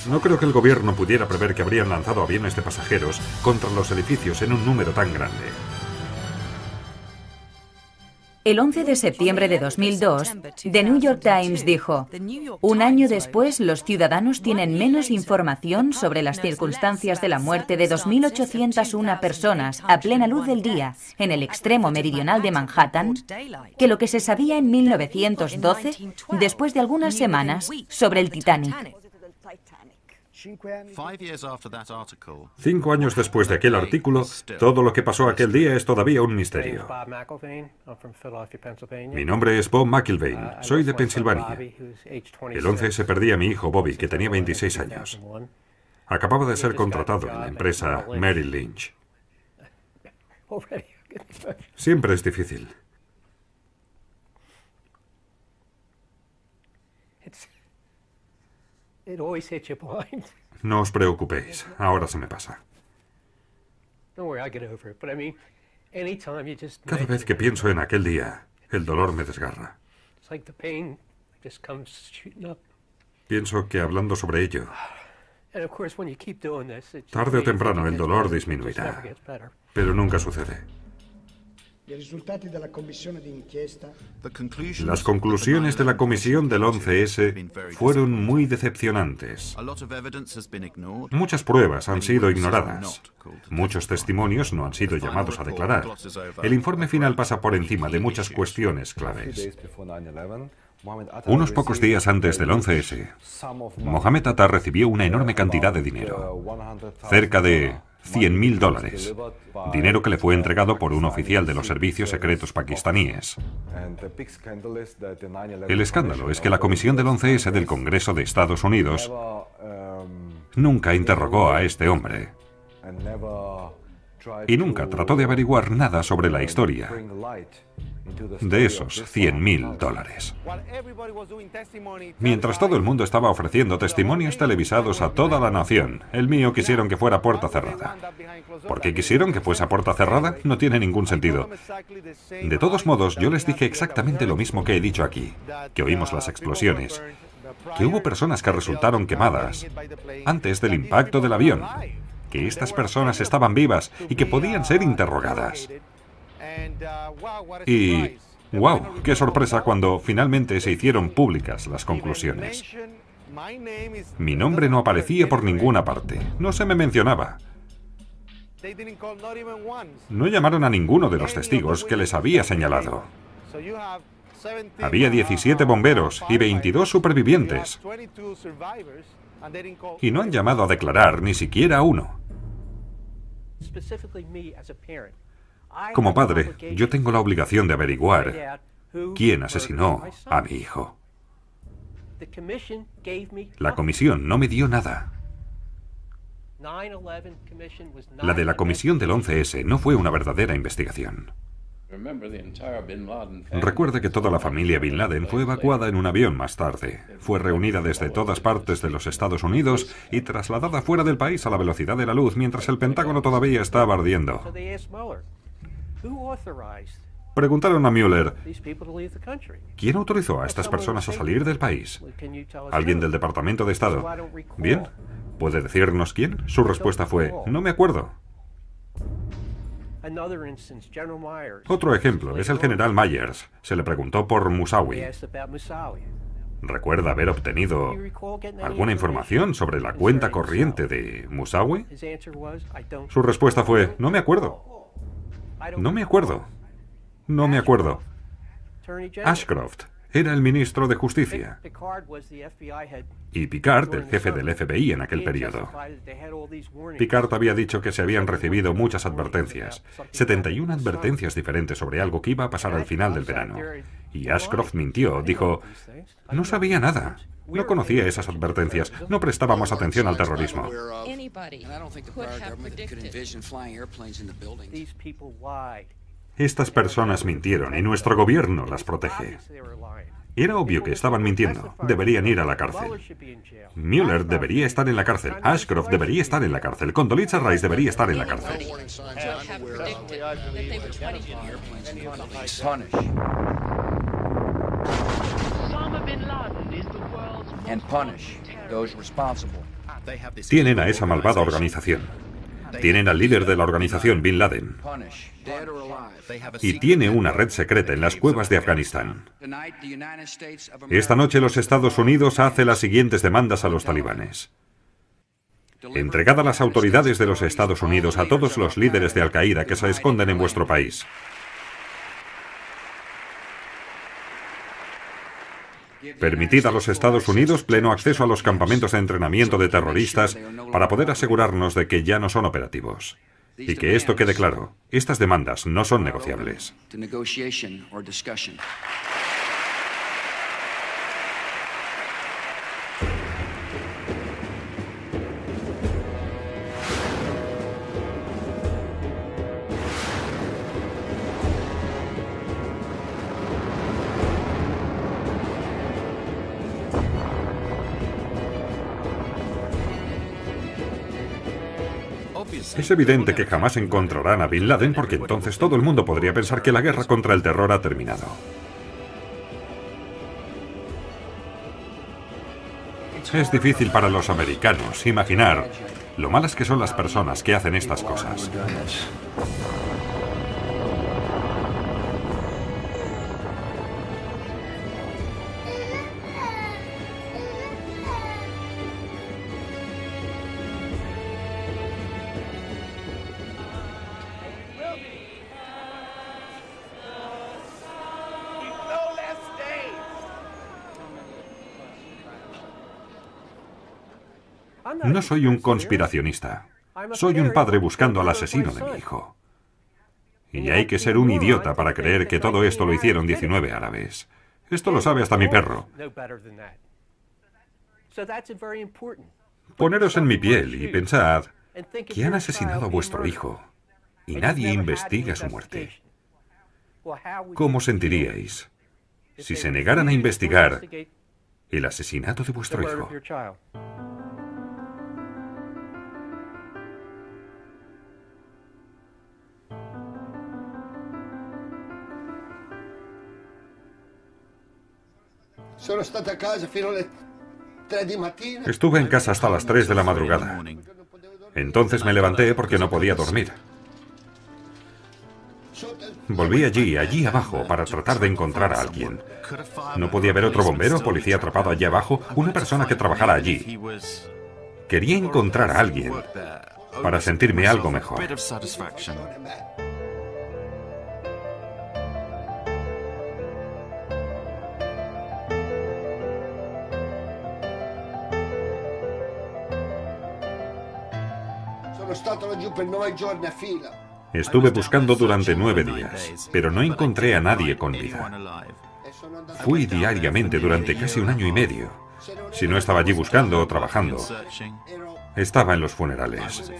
No creo que el gobierno pudiera prever que habrían lanzado aviones de pasajeros contra los edificios en un número tan grande. El 11 de septiembre de 2002, The New York Times dijo, un año después los ciudadanos tienen menos información sobre las circunstancias de la muerte de 2.801 personas a plena luz del día en el extremo meridional de Manhattan que lo que se sabía en 1912, después de algunas semanas, sobre el Titanic. Cinco años después de aquel artículo, todo lo que pasó aquel día es todavía un misterio. Mi nombre es Bob McIlvain, soy de Pensilvania. El 11 se perdía a mi hijo Bobby, que tenía 26 años. Acababa de ser contratado en la empresa Merrill Lynch. Siempre es difícil. No os preocupéis, ahora se me pasa. Cada vez que pienso en aquel día, el dolor me desgarra. Pienso que hablando sobre ello, tarde o temprano el dolor disminuirá, pero nunca sucede. Las conclusiones de la comisión del 11S fueron muy decepcionantes. Muchas pruebas han sido ignoradas. Muchos testimonios no han sido llamados a declarar. El informe final pasa por encima de muchas cuestiones claves. Unos pocos días antes del 11S, Mohamed Atta recibió una enorme cantidad de dinero, cerca de 100.000 dólares, dinero que le fue entregado por un oficial de los servicios secretos pakistaníes. El escándalo es que la Comisión del 11S del Congreso de Estados Unidos nunca interrogó a este hombre y nunca trató de averiguar nada sobre la historia de esos 100.000 dólares. Mientras todo el mundo estaba ofreciendo testimonios televisados a toda la nación, el mío quisieron que fuera puerta cerrada. ¿Por qué quisieron que fuese puerta cerrada? No tiene ningún sentido. De todos modos, yo les dije exactamente lo mismo que he dicho aquí, que oímos las explosiones, que hubo personas que resultaron quemadas antes del impacto del avión, que estas personas estaban vivas y que podían ser interrogadas. Y, wow, qué sorpresa cuando finalmente se hicieron públicas las conclusiones. Mi nombre no aparecía por ninguna parte, no se me mencionaba. No llamaron a ninguno de los testigos que les había señalado. Había 17 bomberos y 22 supervivientes. Y no han llamado a declarar ni siquiera a uno. Como padre, yo tengo la obligación de averiguar quién asesinó a mi hijo. La comisión no me dio nada. La de la comisión del 11S no fue una verdadera investigación. Recuerde que toda la familia Bin Laden fue evacuada en un avión más tarde. Fue reunida desde todas partes de los Estados Unidos y trasladada fuera del país a la velocidad de la luz mientras el Pentágono todavía estaba ardiendo. Preguntaron a Mueller. ¿quién autorizó a estas personas a salir del país? Alguien del Departamento de Estado. Bien, ¿puede decirnos quién? Su respuesta fue, no me acuerdo. Otro ejemplo es el general Myers. Se le preguntó por Musawi. ¿Recuerda haber obtenido alguna información sobre la cuenta corriente de Musawi? Su respuesta fue, no me acuerdo. No me acuerdo. No me acuerdo. Ashcroft era el ministro de Justicia y Picard el jefe del FBI en aquel periodo. Picard había dicho que se habían recibido muchas advertencias, 71 advertencias diferentes sobre algo que iba a pasar al final del verano. Y Ashcroft mintió, dijo, no sabía nada, no conocía esas advertencias, no prestábamos atención al terrorismo. Estas personas mintieron y nuestro gobierno las protege. Era obvio que estaban mintiendo, deberían ir a la cárcel. Mueller debería estar en la cárcel, Ashcroft debería estar en la cárcel, Condoleezza Rice debería estar en la cárcel. Tienen a esa malvada organización. Tienen al líder de la organización, Bin Laden. Y tiene una red secreta en las cuevas de Afganistán. Esta noche los Estados Unidos hace las siguientes demandas a los talibanes. Entregad a las autoridades de los Estados Unidos a todos los líderes de Al-Qaeda que se esconden en vuestro país. Permitid a los Estados Unidos pleno acceso a los campamentos de entrenamiento de terroristas para poder asegurarnos de que ya no son operativos. Y que esto quede claro, estas demandas no son negociables. Es evidente que jamás encontrarán a Bin Laden porque entonces todo el mundo podría pensar que la guerra contra el terror ha terminado. Es difícil para los americanos imaginar lo malas que son las personas que hacen estas cosas. No soy un conspiracionista. Soy un padre buscando al asesino de mi hijo. Y hay que ser un idiota para creer que todo esto lo hicieron 19 árabes. Esto lo sabe hasta mi perro. Poneros en mi piel y pensad que han asesinado a vuestro hijo y nadie investiga su muerte. ¿Cómo sentiríais si se negaran a investigar el asesinato de vuestro hijo? Sono stato a casa fino alle 3 di mattina. Estuve en casa hasta las 3 de la madrugada. Entonces me levanté porque no podía dormir. Volví allí, allí abajo, para tratar de encontrar a alguien. No podía haber otro bombero, policía atrapado allí abajo, una persona que trabajara allí. Quería encontrar a alguien para sentirme algo mejor. Stato laggiù per 9 giorni a fila. Estuve buscando durante nueve días, pero no encontré a nadie con vida. Fui diariamente durante casi un año y medio. Si no estaba allí buscando o trabajando, estaba en los funerales.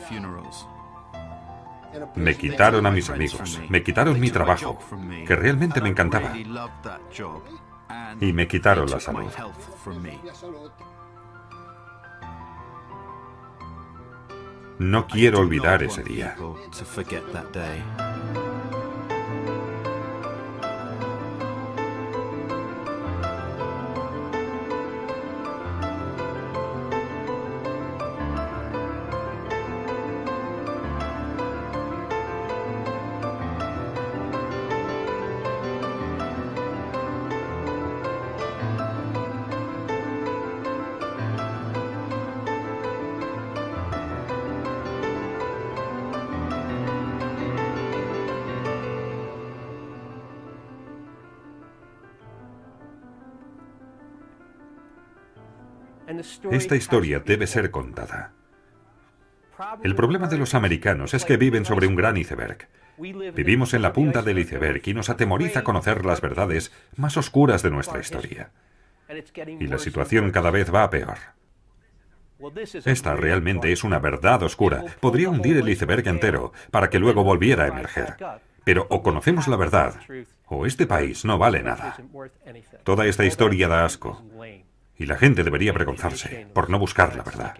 Me quitaron a mis amigos, me quitaron mi trabajo, que realmente me encantaba, y me quitaron la salud. No quiero olvidar ese día. Esta historia debe ser contada. El problema de los americanos es que viven sobre un gran iceberg. Vivimos en la punta del iceberg y nos atemoriza conocer las verdades más oscuras de nuestra historia. Y la situación cada vez va a peor. Esta realmente es una verdad oscura. Podría hundir el iceberg entero para que luego volviera a emerger. Pero o conocemos la verdad, o este país no vale nada. Toda esta historia da asco. Y la gente debería avergonzarse por no buscar la verdad.